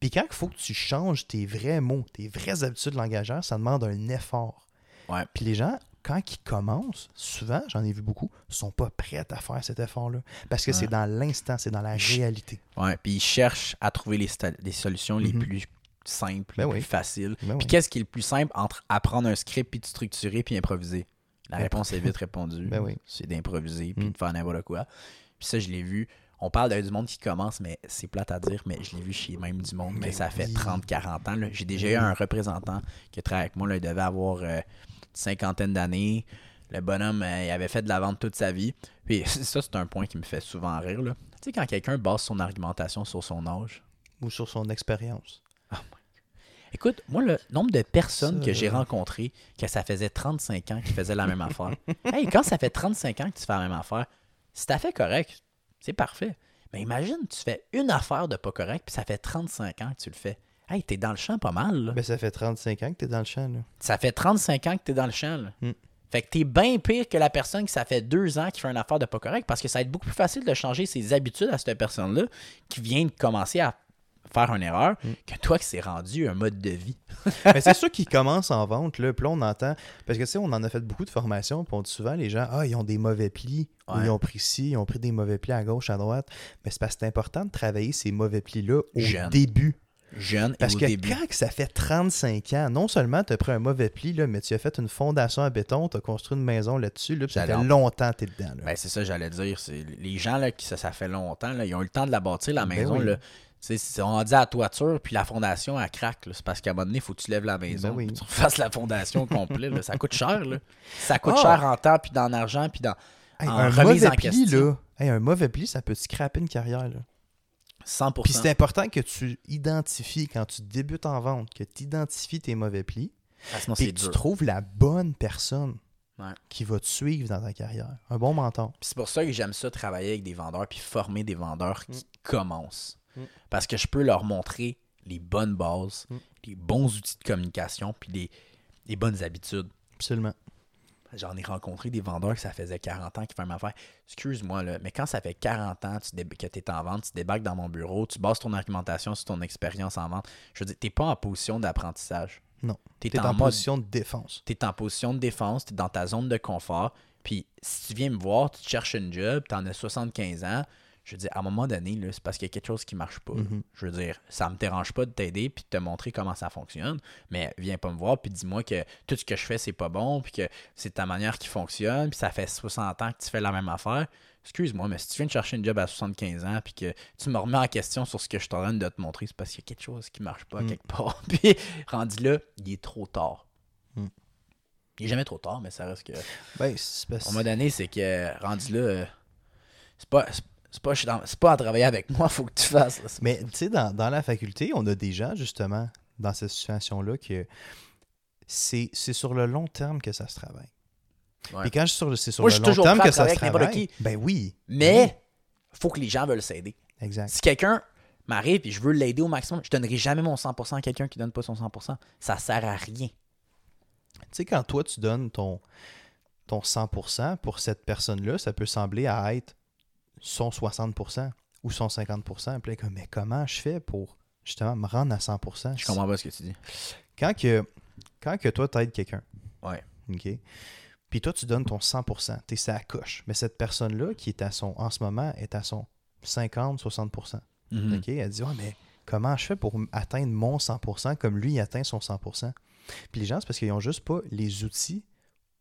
Puis quand il faut que tu changes tes vrais mots, tes vraies habitudes langagères, ça demande un effort. Ouais. Puis les gens, quand ils commencent, souvent, j'en ai vu beaucoup, sont pas prêts à faire cet effort-là. Parce que c'est dans l'instant, c'est dans la réalité. Ouais, puis ils cherchent à trouver les solutions les Mhm. plus simples, Ben les oui. plus faciles. Ben Puis oui. qu'est-ce qui est le plus simple entre apprendre un script puis de structurer puis improviser? La Ben, réponse est vite répondue. Ben oui. C'est d'improviser puis Mm. de faire n'importe quoi. Puis ça, je l'ai vu. On parle de- du monde qui commence, mais c'est plate à dire, mais je l'ai vu chez même du monde, mais ça fait oui. 30-40 ans. J'ai déjà eu un représentant qui travaille avec moi. Là, il devait avoir euh, une cinquantaine d'années. Le bonhomme, euh, il avait fait de la vente toute sa vie. Puis ça, c'est un point qui me fait souvent rire. Là. Tu sais, quand quelqu'un base son argumentation sur son âge, Ou sur son expérience. Écoute, moi, le nombre de personnes Ça, que j'ai rencontrées que ça faisait 35 ans qu'ils faisaient la même affaire. Hey, quand ça fait 35 ans que tu fais la même affaire, si t'as fait correct, c'est parfait. Mais imagine, tu fais une affaire de pas correct, puis ça fait 35 ans que tu le fais. Hey, t'es dans le champ pas mal, là. Ben, ça fait 35 ans que tu es dans le champ. Là. Ça fait 35 ans que t'es dans le champ, là. Mm. Fait que t'es bien pire que la personne qui ça fait deux ans qui fait une affaire de pas correct, parce que ça va être beaucoup plus facile de changer ses habitudes à cette personne-là qui vient de commencer à faire une erreur Mm. que toi que c'est rendu un mode de vie. Mais c'est sûr qu'ils commencent en vente, là, puis là, on entend. Parce que, tu sais, on en a fait beaucoup de formations, puis on dit souvent, les gens, ah, ils ont des mauvais plis, ou ils ont pris ci, ils ont pris des mauvais plis à gauche, à droite. Mais c'est parce que c'est important de travailler ces mauvais plis-là au Jeune. début. Jeune Parce et au que début. quand que ça fait 35 ans, non seulement tu as pris un mauvais pli, là, mais tu as fait une fondation en béton, tu as construit une maison là-dessus, là, puis ça fait longtemps que tu es dedans. Ben, c'est ça, j'allais dire. Les gens là, qui ça, ça fait longtemps, là, ils ont eu le temps de la bâtir, la Ben maison. oui. là. C'est- on dit à la toiture, puis la fondation, elle craque. C'est parce qu'à un moment donné, il faut que tu lèves la maison, Ben oui. puis tu refasses la fondation complète. Ça coûte cher. Là. Ça coûte Ah! cher en temps, puis dans l'argent, puis dans Hey, en un remise mauvais en pli, là, hey, un mauvais pli, ça peut te scraper une carrière. Là. 100%. Puis c'est important que tu identifies, quand tu débutes en vente, que tu identifies tes mauvais plis, Ah, sinon, c'est que tu trouves la bonne personne Ouais. qui va te suivre dans ta carrière. Un bon mentor. Puis c'est pour ça que j'aime ça travailler avec des vendeurs puis former des vendeurs qui commencent. Mm. Parce que je peux leur montrer les bonnes bases, Mm. les bons outils de communication puis les, les bonnes habitudes. Absolument. J'en ai rencontré des vendeurs que ça faisait 40 ans qui faisaient ma affaire. Excuse-moi, mais quand ça fait 40 ans tu que tu es en vente, tu débarques dans mon bureau, tu bases ton argumentation sur ton expérience en vente, je veux dire, tu n'es pas en position d'apprentissage. Non. Tu Tu es es en, en mode position de défense. tu es en position de défense, tu es dans ta zone de confort. Puis si tu viens me voir, tu te cherches une job, tu en as 75 ans, je veux dire, à un moment donné, c'est parce qu'il y a quelque chose qui marche pas. Mhm. Je veux dire, ça me dérange pas de t'aider puis de te montrer comment ça fonctionne, mais viens pas me voir puis dis-moi que tout ce que je fais, c'est pas bon, puis que c'est ta manière qui fonctionne, puis ça fait 60 ans que tu fais la même affaire. Excuse-moi, mais si tu viens de chercher une job à 75 ans puis que tu me remets en question sur ce que je suis en train de te montrer, c'est parce qu'il y a quelque chose qui marche pas Mm. quelque part. Puis rendu là, il est trop tard. Mm. Il est jamais trop tard, mais ça reste que. Ben, c'est À un moment donné, c'est que rendu là, euh, c'est pas. C'est- pas, c'est pas à travailler avec moi, faut que tu fasses. là. Mais tu sais, dans, dans la faculté, on a des gens, justement, dans cette situation-là, que c'est c'est sur le long terme que ça se travaille. Ouais. Puis quand je suis sur le, c'est sur Moi, le je suis long terme que ça se travaille, ben oui. Mais, faut que les gens veulent s'aider. Oui, exact. Si quelqu'un m'arrive et je veux l'aider au maximum, je donnerai jamais mon 100% à quelqu'un qui donne pas son 100%. Ça sert à rien. Tu sais, quand toi, tu donnes ton, ton 100% pour cette personne-là, ça peut sembler à être son 60% ou son 50%. Puis là, comme, mais comment je fais pour justement me rendre à 100%? Je comprends pas ce que tu dis. Quand que, quand que toi, tu aides quelqu'un, Ouais. OK? Puis toi, tu donnes ton 100%, tu es sa coche. Mais cette personne-là, qui est à son, en ce moment, est à son 50-60%. Mhm. OK? Elle dit, ouais, mais comment je fais pour atteindre mon 100% comme lui il atteint son 100%? Puis les gens, c'est parce qu'ils n'ont juste pas les outils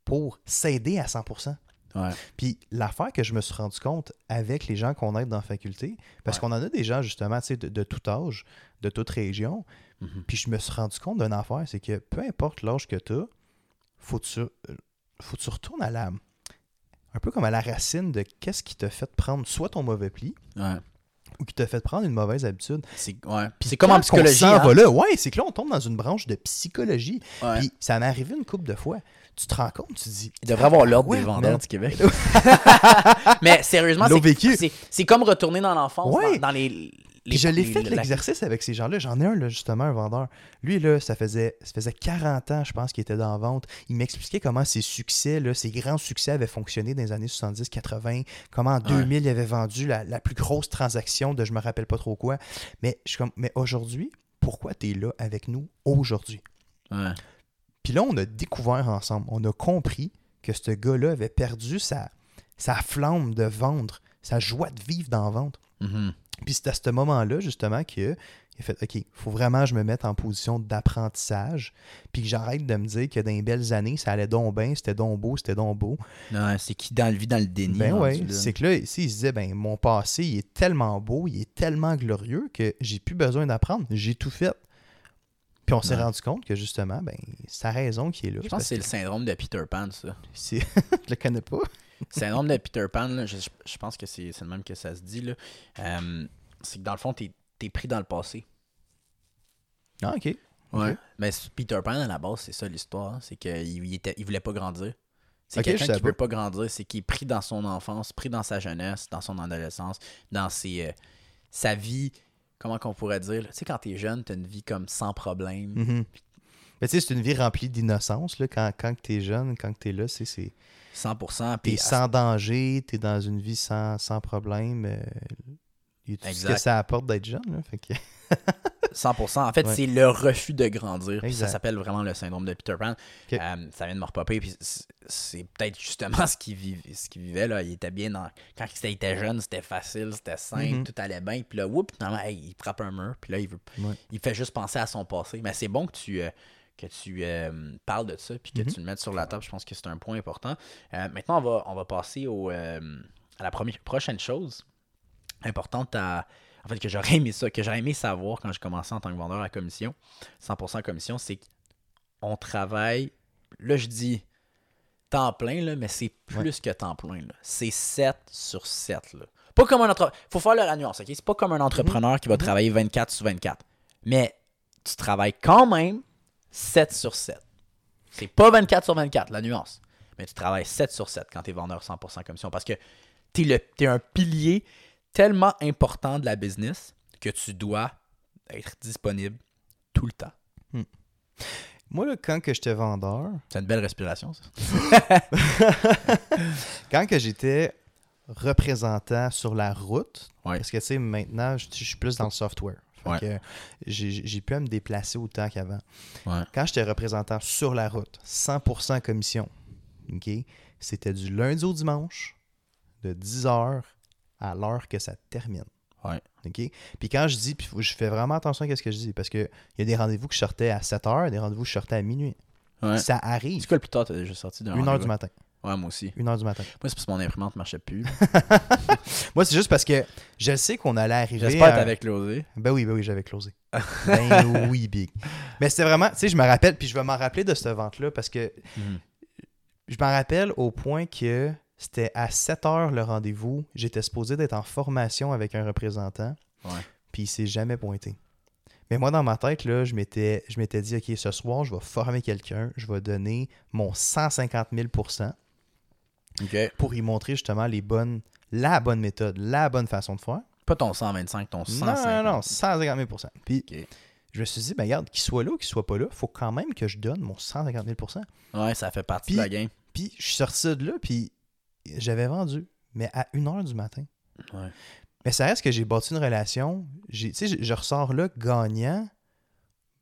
pour s'aider à 100%. Ouais. Puis l'affaire que je me suis rendu compte avec les gens qu'on aide dans la faculté, parce Ouais. qu'on en a des gens justement de, de tout âge, de toute région, Mhm. puis je me suis rendu compte d'une affaire, c'est que peu importe l'âge que tu as, faut que tu, euh, faut que tu retournes à la. un peu comme à la racine de qu'est-ce qui t'a fait prendre soit ton mauvais pli Ouais. Ou qui t'a fait prendre une mauvaise habitude. C'est ouais. Comme en psychologie. hein. va là, ouais, c'est que là, on tombe dans une branche de psychologie. Ouais. Puis ça m'est arrivé une couple de fois. Tu te rends compte, tu te dis. Il devrait avoir l'ordre Ouais, des vendeurs du Québec. mais sérieusement, c'est- comme retourner dans l'enfance, dans, dans les, Puis je l'ai les- fait la- l'exercice avec ces gens-là. J'en ai un, là, justement, un vendeur. Lui, là, ça faisait, ça faisait 40 ans, je pense, qu'il était dans la vente. Il m'expliquait comment ses succès, là, ses grands succès avaient fonctionné dans les années 70-80. Comment en 2000, il avait vendu la, la plus grosse transaction de je me rappelle pas trop quoi. Mais, je suis comme, mais aujourd'hui, pourquoi tu es là avec nous aujourd'hui? Ouais. Puis là, on a découvert ensemble, on a compris que ce gars-là avait perdu sa, sa flamme de vendre, sa joie de vivre dans la vente. Mhm. Puis c'est à ce moment-là, justement, qu'il a fait OK, il faut vraiment que je me mette en position d'apprentissage, puis que j'arrête de me dire que dans les belles années, ça allait donc bien, c'était donc beau, c'était donc beau. Non, c'est qui dans le vit dans le déni. Ben c'est que là, ici, il se disait, ben mon passé, il est tellement beau, il est tellement glorieux que j'ai plus besoin d'apprendre, j'ai tout fait. Puis on s'est Ouais. rendu compte que justement, ben, sa raison qui est là. Je pense que c'est le syndrome de Peter Pan, ça. je le connais pas. Syndrome de Peter Pan, là, je, je pense que c'est c'est le même que ça se dit. là. Euh, c'est que dans le fond, t'es es pris dans le passé. Ah, ok. Ouais. Mais Peter Pan, à la base, c'est ça l'histoire. hein. C'est qu'il il était- il voulait pas grandir. C'est quelqu'un qui veut pas. pas grandir. C'est qu'il est pris dans son enfance, pris dans sa jeunesse, dans son adolescence, dans ses, euh, sa vie. Comment qu'on pourrait dire? là? Tu sais, quand t'es jeune, t'as une vie comme sans problème. Mhm. Mais tu sais, c'est une vie remplie d'innocence. là, Quand, quand tu es jeune, quand tu es là, c'est c'est- 100%. T'es sans danger, t'es dans une vie sans, sans problème. euh, Il y a tout ce Exact. que ça apporte d'être jeune. Là, fait que... 100%. En fait, Ouais. c'est le refus de grandir. Puis Ça s'appelle vraiment le syndrome de Peter Pan. Euh, ça vient de me repopper. Puis c'est- peut-être justement ce qu'il vivait, ce vivait. Là. Il était bien dans... Quand il était jeune, c'était facile, c'était simple, Mhm. tout allait bien. Puis là, whoop, finalement, il frappe un mur. Puis là, il, veut... Ouais. il fait juste penser à son passé. Mais c'est bon que tu, euh, que tu euh, parles de ça. Puis que Mhm. tu le mettes sur la table. Je pense que c'est un point important. Euh, maintenant, on va, on va passer au, euh, à la première, prochaine chose importante à. En fait, que j'aurais aimé ça, que j'aurais aimé savoir quand je commençais en tant que vendeur à commission, 100% commission, c'est qu'on travaille, là je dis temps plein, là, mais c'est plus que temps plein. C'est 7 sur 7. Là. Pas comme un entrepreneur. faut faire la nuance, ok? C'est pas comme un entrepreneur qui va travailler 24 sur 24. Mais tu travailles quand même 7 sur 7. C'est pas 24 sur 24, la nuance. Mais tu travailles 7 sur 7 quand tu es vendeur 100% commission parce que tu es, un pilier tellement important de la business que tu dois être disponible tout le temps. Moi, là, quand que j'étais vendeur, C'est une belle respiration, ça. quand que j'étais représentant sur la route, Ouais. parce que tu sais, maintenant, je suis plus dans le software. Ouais. que j'ai pu à me déplacer autant qu'avant. Ouais. Quand j'étais représentant sur la route, 100% commission, ok, c'était du lundi au dimanche, de 10h à l'heure que ça termine. Ouais. OK? Puis quand je dis, puis je fais vraiment attention à ce que je dis, parce qu'il y a des rendez-vous que je sortais à 7h, des rendez-vous que je sortais à minuit. Ouais. Ça arrive. C'est quoi le plus tard, t'as déjà sorti d'un 1h rendez-vous? du matin. Ouais, moi aussi. 1h du matin. Moi, c'est parce que mon imprimante marchait plus. Moi, c'est juste parce que je sais qu'on allait arriver. J'espère que à- t'avais closé. Ben oui, ben oui, j'avais closé. ben oui, big. Mais c'était vraiment, tu sais, je me rappelle, puis je vais m'en rappeler de cette vente-là parce que Mhm. je m'en rappelle au point que c'était à 7 heures le rendez-vous. J'étais supposé d'être en formation avec un représentant, Ouais. puis il s'est jamais pointé. Mais moi, dans ma tête, là, je m'étais, je m'étais dit, OK, ce soir, je vais former quelqu'un, je vais donner mon 150 000 Pour y montrer justement les bonnes, la bonne méthode, la bonne façon de faire. Pas ton 125, ton 150. Non, non, non, 150 000 Puis je me suis dit, ben regarde, qu'il soit là ou qu'il soit pas là, faut quand même que je donne mon 150 000% Ouais, ça fait partie Puis- de la game. Puis je suis sorti de là, puis j'avais vendu, mais à 1h du matin. Ouais. Mais ça reste que j'ai bâti une relation. J'ai- Tu sais, je, je ressors là gagnant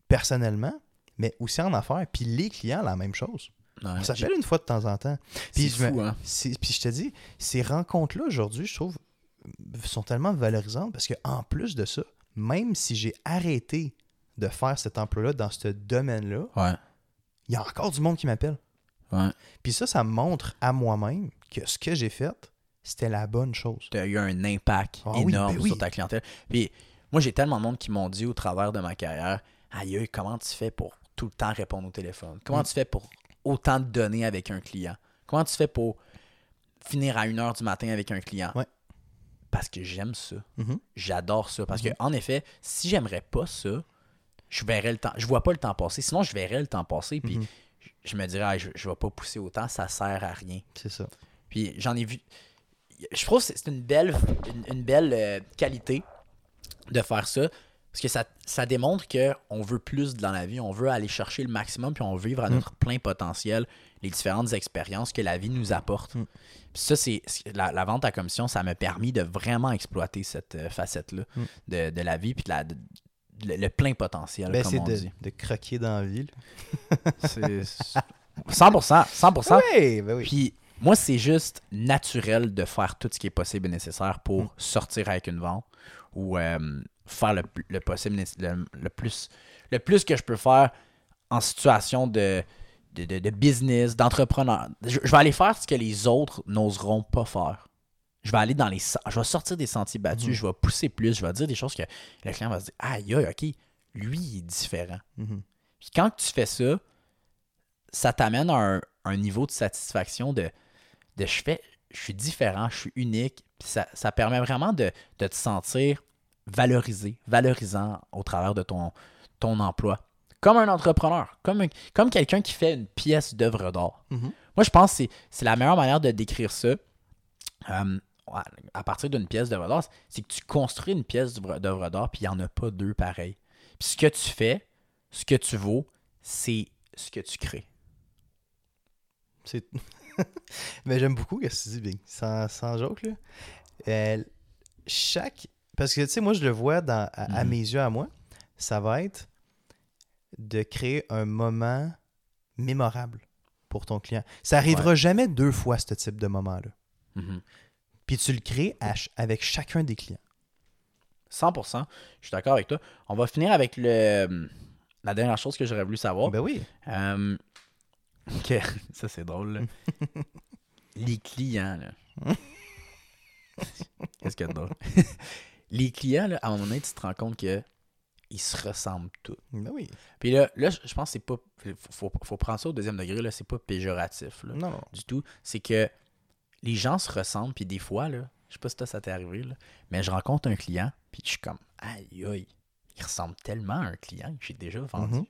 personnellement, mais aussi en affaires. Puis les clients, la même chose. Ouais. On s'appelle une fois de temps en temps. Puis je fou, hein. c'est- Puis je te dis, ces rencontres-là aujourd'hui, je trouve, sont tellement valorisantes parce qu'en plus de ça, même si j'ai arrêté de faire cet emploi-là dans ce domaine-là, Ouais. il y a encore du monde qui m'appelle. Ouais. Puis ça, ça montre à moi-même que ce que j'ai fait, c'était la bonne chose. Tu as eu un impact Ah oui, énorme ben oui. sur ta clientèle. Puis moi, j'ai tellement de monde qui m'ont dit au travers de ma carrière Aïe, aïe, comment tu fais pour tout le temps répondre au téléphone? Comment Mm. tu fais pour autant de données avec un client Comment tu fais pour finir à 1h du matin avec un client? Ouais. Parce que j'aime ça. Mhm. J'adore ça. Parce Mhm. que, en effet, si j'aimerais pas ça, je verrais le temps. Je vois pas le temps passer. Sinon, je verrais le temps passer. Puis Mhm. je- je me dirais, Ah, je, je vais pas pousser autant, ça sert à rien. C'est ça. Puis j'en ai vu. Je trouve que c'est une belle, une, une belle euh, qualité de faire ça. Parce que ça, ça démontre qu'on veut plus dans la vie. On veut aller chercher le maximum. Puis on veut vivre à Mm. notre plein potentiel les différentes expériences que la vie nous apporte. Mm. Puis ça, c'est la, la vente à commission, ça m'a permis de vraiment exploiter cette euh, facette-là Mm. de, de la vie. Puis de la- de- le, le plein potentiel, Ben, comme c'est on de, dit. de croquer dans la ville. C'est 100%. 100%. Oui, ben oui. Puis moi, c'est juste naturel de faire tout ce qui est possible et nécessaire pour sortir avec une vente ou euh, faire le, le possible, le, le plus, le plus que je peux faire en situation de, de, de- de business, d'entrepreneur. Je, je vais aller faire ce que les autres n'oseront pas faire. Je vais aller dans les. Je vais sortir des sentiers battus, Mhm. je vais pousser plus, je vais dire des choses que le client va se dire Aïe, aïe, ok, lui, il est différent. Mhm. Puis quand tu fais ça, ça t'amène à un, un niveau de satisfaction de, de je fais, je suis différent, je suis unique. Puis ça, ça permet vraiment de, de te sentir valorisé, valorisant au travers de ton, ton emploi. Comme un entrepreneur, comme, un- comme quelqu'un qui fait une pièce d'œuvre d'art. Mhm. Moi, je pense que c'est- la meilleure manière de décrire ça. euh, à- partir d'une pièce d'œuvre d'art, c'est que tu construis une pièce d'œuvre d'art, puis il n'y en a pas deux pareils. Puis ce que tu fais, ce que tu vaux, c'est ce que tu crées. C'est... Mais j'aime beaucoup ce que tu dis, Big. Sans, sans joke, là. Euh, chaque... Parce que, tu sais, moi, je le vois dans, à, à Mhm. mes yeux, à moi, ça va être de créer un moment mémorable pour ton client. Ça arrivera jamais deux fois, ce type de moment-là. Mhm. Puis tu le crées à avec chacun des clients. 100%. Je suis d'accord avec toi. On va finir avec le la dernière chose que j'aurais voulu savoir. Ben oui. Euh, que- ça, c'est drôle. là. Les clients, là. Qu'est-ce qu'il y a de drôle? Les clients, là, à un moment donné, tu te rends compte que ils se ressemblent tous. Ben oui. Puis là, là je pense que c'est pas. Faut, faut, prendre ça au deuxième degré, là. C'est pas péjoratif, là, Non, du tout. C'est que les gens se ressemblent, puis des fois, là, je sais pas si toi, ça t'est arrivé, là, mais je rencontre un client, puis je suis comme, aïe, aïe, il ressemble tellement à un client que j'ai déjà vendu. Tu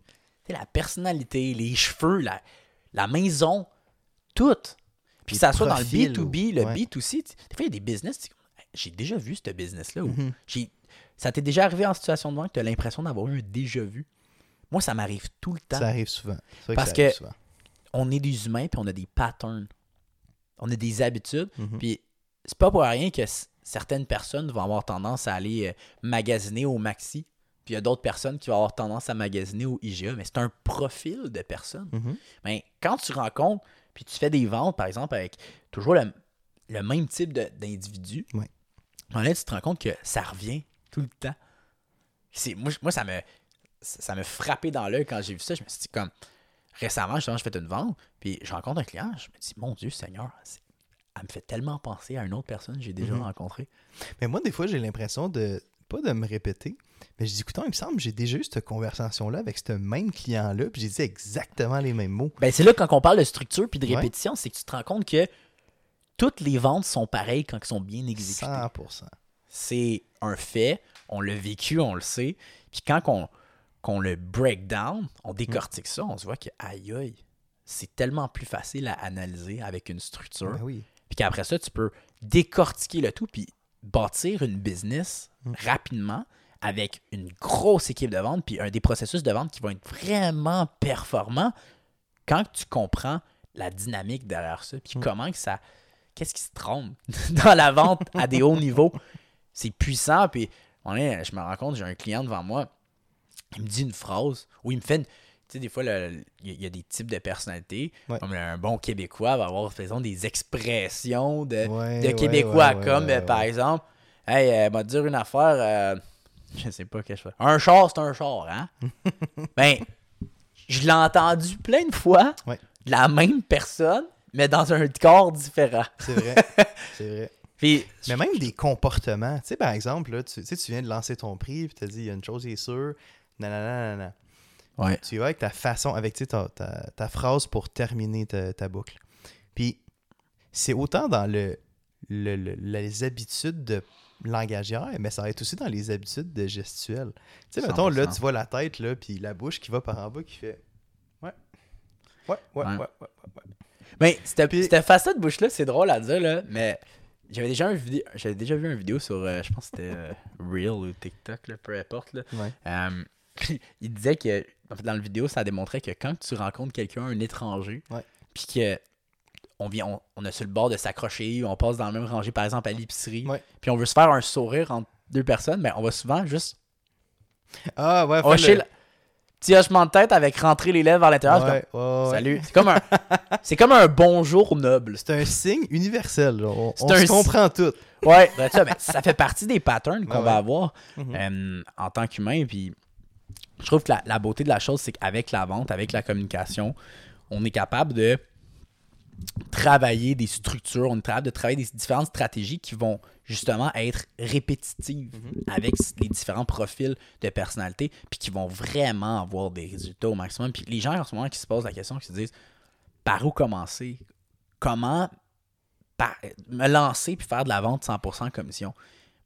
sais, la personnalité, les cheveux, la, la maison, tout. Puis que ça soit dans le profil, B2B, le ouais. B2C, tu- des fois, il y a des business, j'ai déjà vu ce business-là. Mhm. j'ai- Ça t'est déjà arrivé en situation de vente que tu as l'impression d'avoir eu déjà vu? Moi, ça m'arrive tout le temps. Ça arrive souvent. Vrai Parce ça que- souvent. On est des humains, puis on a des patterns. On a des habitudes. Mhm. Puis c'est pas pour rien que certaines personnes vont avoir tendance à aller euh, magasiner au Maxi. Puis il y a d'autres personnes qui vont avoir tendance à magasiner au IGA. Mais c'est un profil de personnes. Mhm. Mais quand tu rencontres, puis tu fais des ventes, par exemple, avec toujours le, le même type d'individu, Ouais. En fait, tu te rends compte que ça revient tout le temps. C'est, moi, ça me, ça m'a frappé dans l'œil quand j'ai vu ça. Je me suis dit, comme, récemment, justement, je fais une vente, puis je rencontre un client, je me dis, mon Dieu Seigneur, elle me fait tellement penser à une autre personne que j'ai déjà Mhm. rencontrée. Mais moi, des fois, j'ai l'impression de, pas de me répéter, mais je dis, écoute, il me semble que j'ai déjà eu cette conversation-là avec ce même client-là, puis j'ai dit exactement les mêmes mots. Ben, c'est là, quand on parle de structure puis de Ouais. répétition, c'est que tu te rends compte que toutes les ventes sont pareilles quand elles sont bien exécutées. 100%. c'est un fait, on l'a vécu, on le sait. Puis quand on, qu'on le break down, on décortique ça, on se voit que aïe aïe, c'est tellement plus facile à analyser avec une structure. Ben oui. Puis qu'après ça, tu peux décortiquer le tout puis bâtir une business Mm. rapidement avec une grosse équipe de vente puis un des processus de vente qui vont être vraiment performants quand tu comprends la dynamique derrière ça puis Mm. comment que ça qu'est-ce qui se trompe dans la vente à des hauts niveaux? C'est puissant puis on est, je me rends compte j'ai un client devant moi il me dit une phrase où il me fait une- tu sais, des fois, il y a- il y a des types de personnalités. Ouais. Comme un bon Québécois va avoir, faisons, des expressions de, Ouais, de ouais, Québécois, ouais, comme euh, par exemple, hey, euh, m'a dire une affaire, euh, je sais pas qu'est-ce que je fais. Un char, c'est un char, hein? ben, je l'ai entendu plein de fois, de la même personne, mais dans un corps différent. C'est vrai. c'est vrai. Puis, Mais même des comportements. Tu sais, par exemple, là, tu, tu sais, tu viens de lancer ton prix, puis tu as dit, il y a une chose qui est sûre, nanana, nanana. ouais. Tu vas avec ta façon, avec tu sais, ta, ta- ta phrase pour terminer ta, ta boucle. Puis, c'est autant dans le, le- le- les habitudes de langagière, mais ça va être aussi dans les habitudes de gestuelle. Tu sais, mettons, là, 100%. tu vois la tête, là, puis la bouche qui va par en bas, qui fait Ouais. Ouais, ouais, ouais, Ouais. ouais, ouais. ouais. Mais cette, Puis- cette facette bouche-là, c'est drôle à dire, là, mais j'avais déjà, un vidéo, j'avais déjà vu une vidéo sur, euh, je pense que c'était euh, Reel ou TikTok, là, peu importe. Là. Ouais. Euh, il disait que, en fait, dans la vidéo, ça démontrait que quand tu rencontres quelqu'un, un étranger, Ouais. puis que on, vient, on, on est sur le bord de s'accrocher, on passe dans le même rangée, par exemple, à l'épicerie, Ouais. puis on veut se faire un sourire entre deux personnes, mais on va souvent juste Ah, ouais, hocher fais le- le- petit hochement de tête avec rentrer les lèvres vers l'intérieur. c'est Ouais, ouais, comme, ouais. Salut. C'est comme un, c'est comme un bonjour noble. C'est un signe universel. On, C'est on un se comprend tout. Ouais, ben, ça, ben, ça fait partie des patterns qu'on va avoir Mhm. euh, en tant qu'humain. Puis je trouve que la, la beauté de la chose, c'est qu'avec la vente, avec la communication, on est capable de travailler des structures, on est capable de travailler des différentes stratégies qui vont justement être répétitives avec les différents profils de personnalité, puis qui vont vraiment avoir des résultats au maximum. Puis les gens en ce moment qui se posent la question, qui se disent par où commencer? Comment par- me lancer puis faire de la vente 100% commission.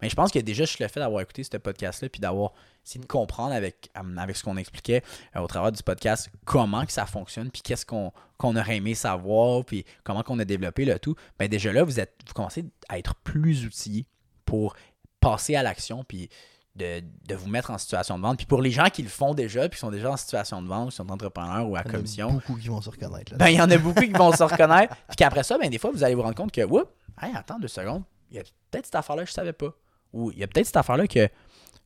Mais je pense que déjà, je le fait d'avoir écouté ce podcast-là puis d'avoir essayé de comprendre avec, avec ce qu'on expliquait euh, au travers du podcast comment que ça fonctionne puis qu'est-ce qu'on aurait aimé savoir puis comment qu'on a développé le tout. Ben déjà là, vous, êtes, vous commencez à être plus outillé pour passer à l'action puis de, de vous mettre en situation de vente. Puis pour les gens qui le font déjà puis qui sont déjà en situation de vente, qui sont entrepreneurs ou à Il y en a commission, beaucoup qui vont se reconnaître. Là. ben, il y en a beaucoup qui vont se reconnaître. Puis qu'après ça, ben, des fois, vous allez vous rendre compte que, oups, hey, attends deux secondes, il y a peut-être cette affaire-là que je savais pas. Où il y a peut-être cette affaire-là que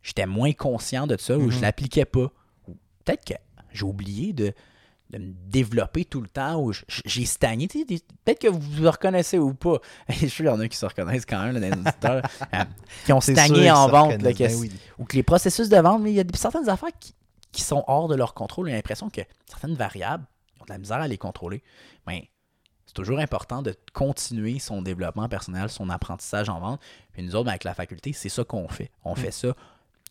j'étais moins conscient de ça, ou je Mhm. l'appliquais pas. Ou peut-être que j'ai oublié de, de me développer tout le temps, ou j- j'ai stagné. Peut-être que vous vous reconnaissez ou pas. Je suis sûr qu'il y en a qui se reconnaissent quand même, là, dans les auditeurs, euh, qui ont stagné en vente. là, reconnaissent. que Ben oui. ou que les processus de vente, mais il y a certaines affaires qui, qui sont hors de leur contrôle. J'ai l'impression que certaines variables ont de la misère à les contrôler. Mais c'est toujours important de continuer son développement personnel, son apprentissage en vente. Puis nous autres, ben, avec la faculté, c'est ça qu'on fait. On fait ça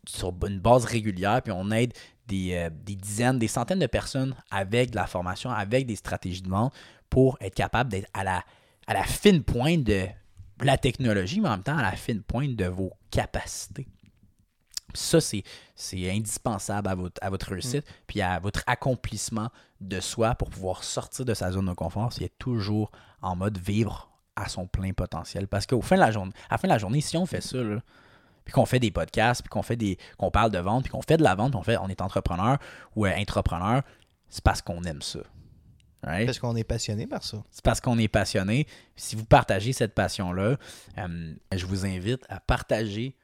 sur une base régulière, puis on aide des, euh, des dizaines, des centaines de personnes avec de la formation, avec des stratégies de vente pour être capable d'être à la, à la fine pointe de la technologie, mais en même temps à la fine pointe de vos capacités. Ça, c'est, c'est indispensable à votre, à votre réussite, puis à votre accomplissement de soi pour pouvoir sortir de sa zone de confort, c'est toujours en mode vivre à son plein potentiel. Parce qu'au fin de la journée, à la fin de la journée, si on fait ça, là, puis qu'on fait des podcasts, puis qu'on fait des. qu'on parle de vente, puis qu'on fait de la vente, puis on fait on est entrepreneur ou euh, intrapreneur, c'est parce qu'on aime ça. Right? Parce qu'on est passionné par ça. C'est parce qu'on est passionné. Si vous partagez cette passion-là, euh, je vous invite à partager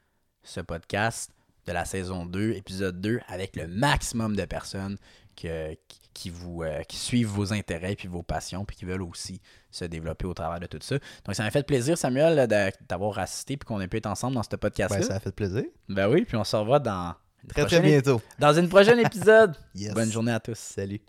ce podcast de la saison 2, épisode 2, avec le maximum de personnes que- qui, qui vous, euh, qui suivent vos intérêts puis vos passions puis qui veulent aussi se développer au travers de tout ça. Donc, ça m'a fait plaisir, Samuel, d'avoir assisté puis qu'on ait pu être ensemble dans ce podcast-là. Ben, ça a fait plaisir. Ben oui, puis on se revoit dans, une Très, très bientôt. dans une prochaine épisode. Yes. Bonne journée à tous. Salut.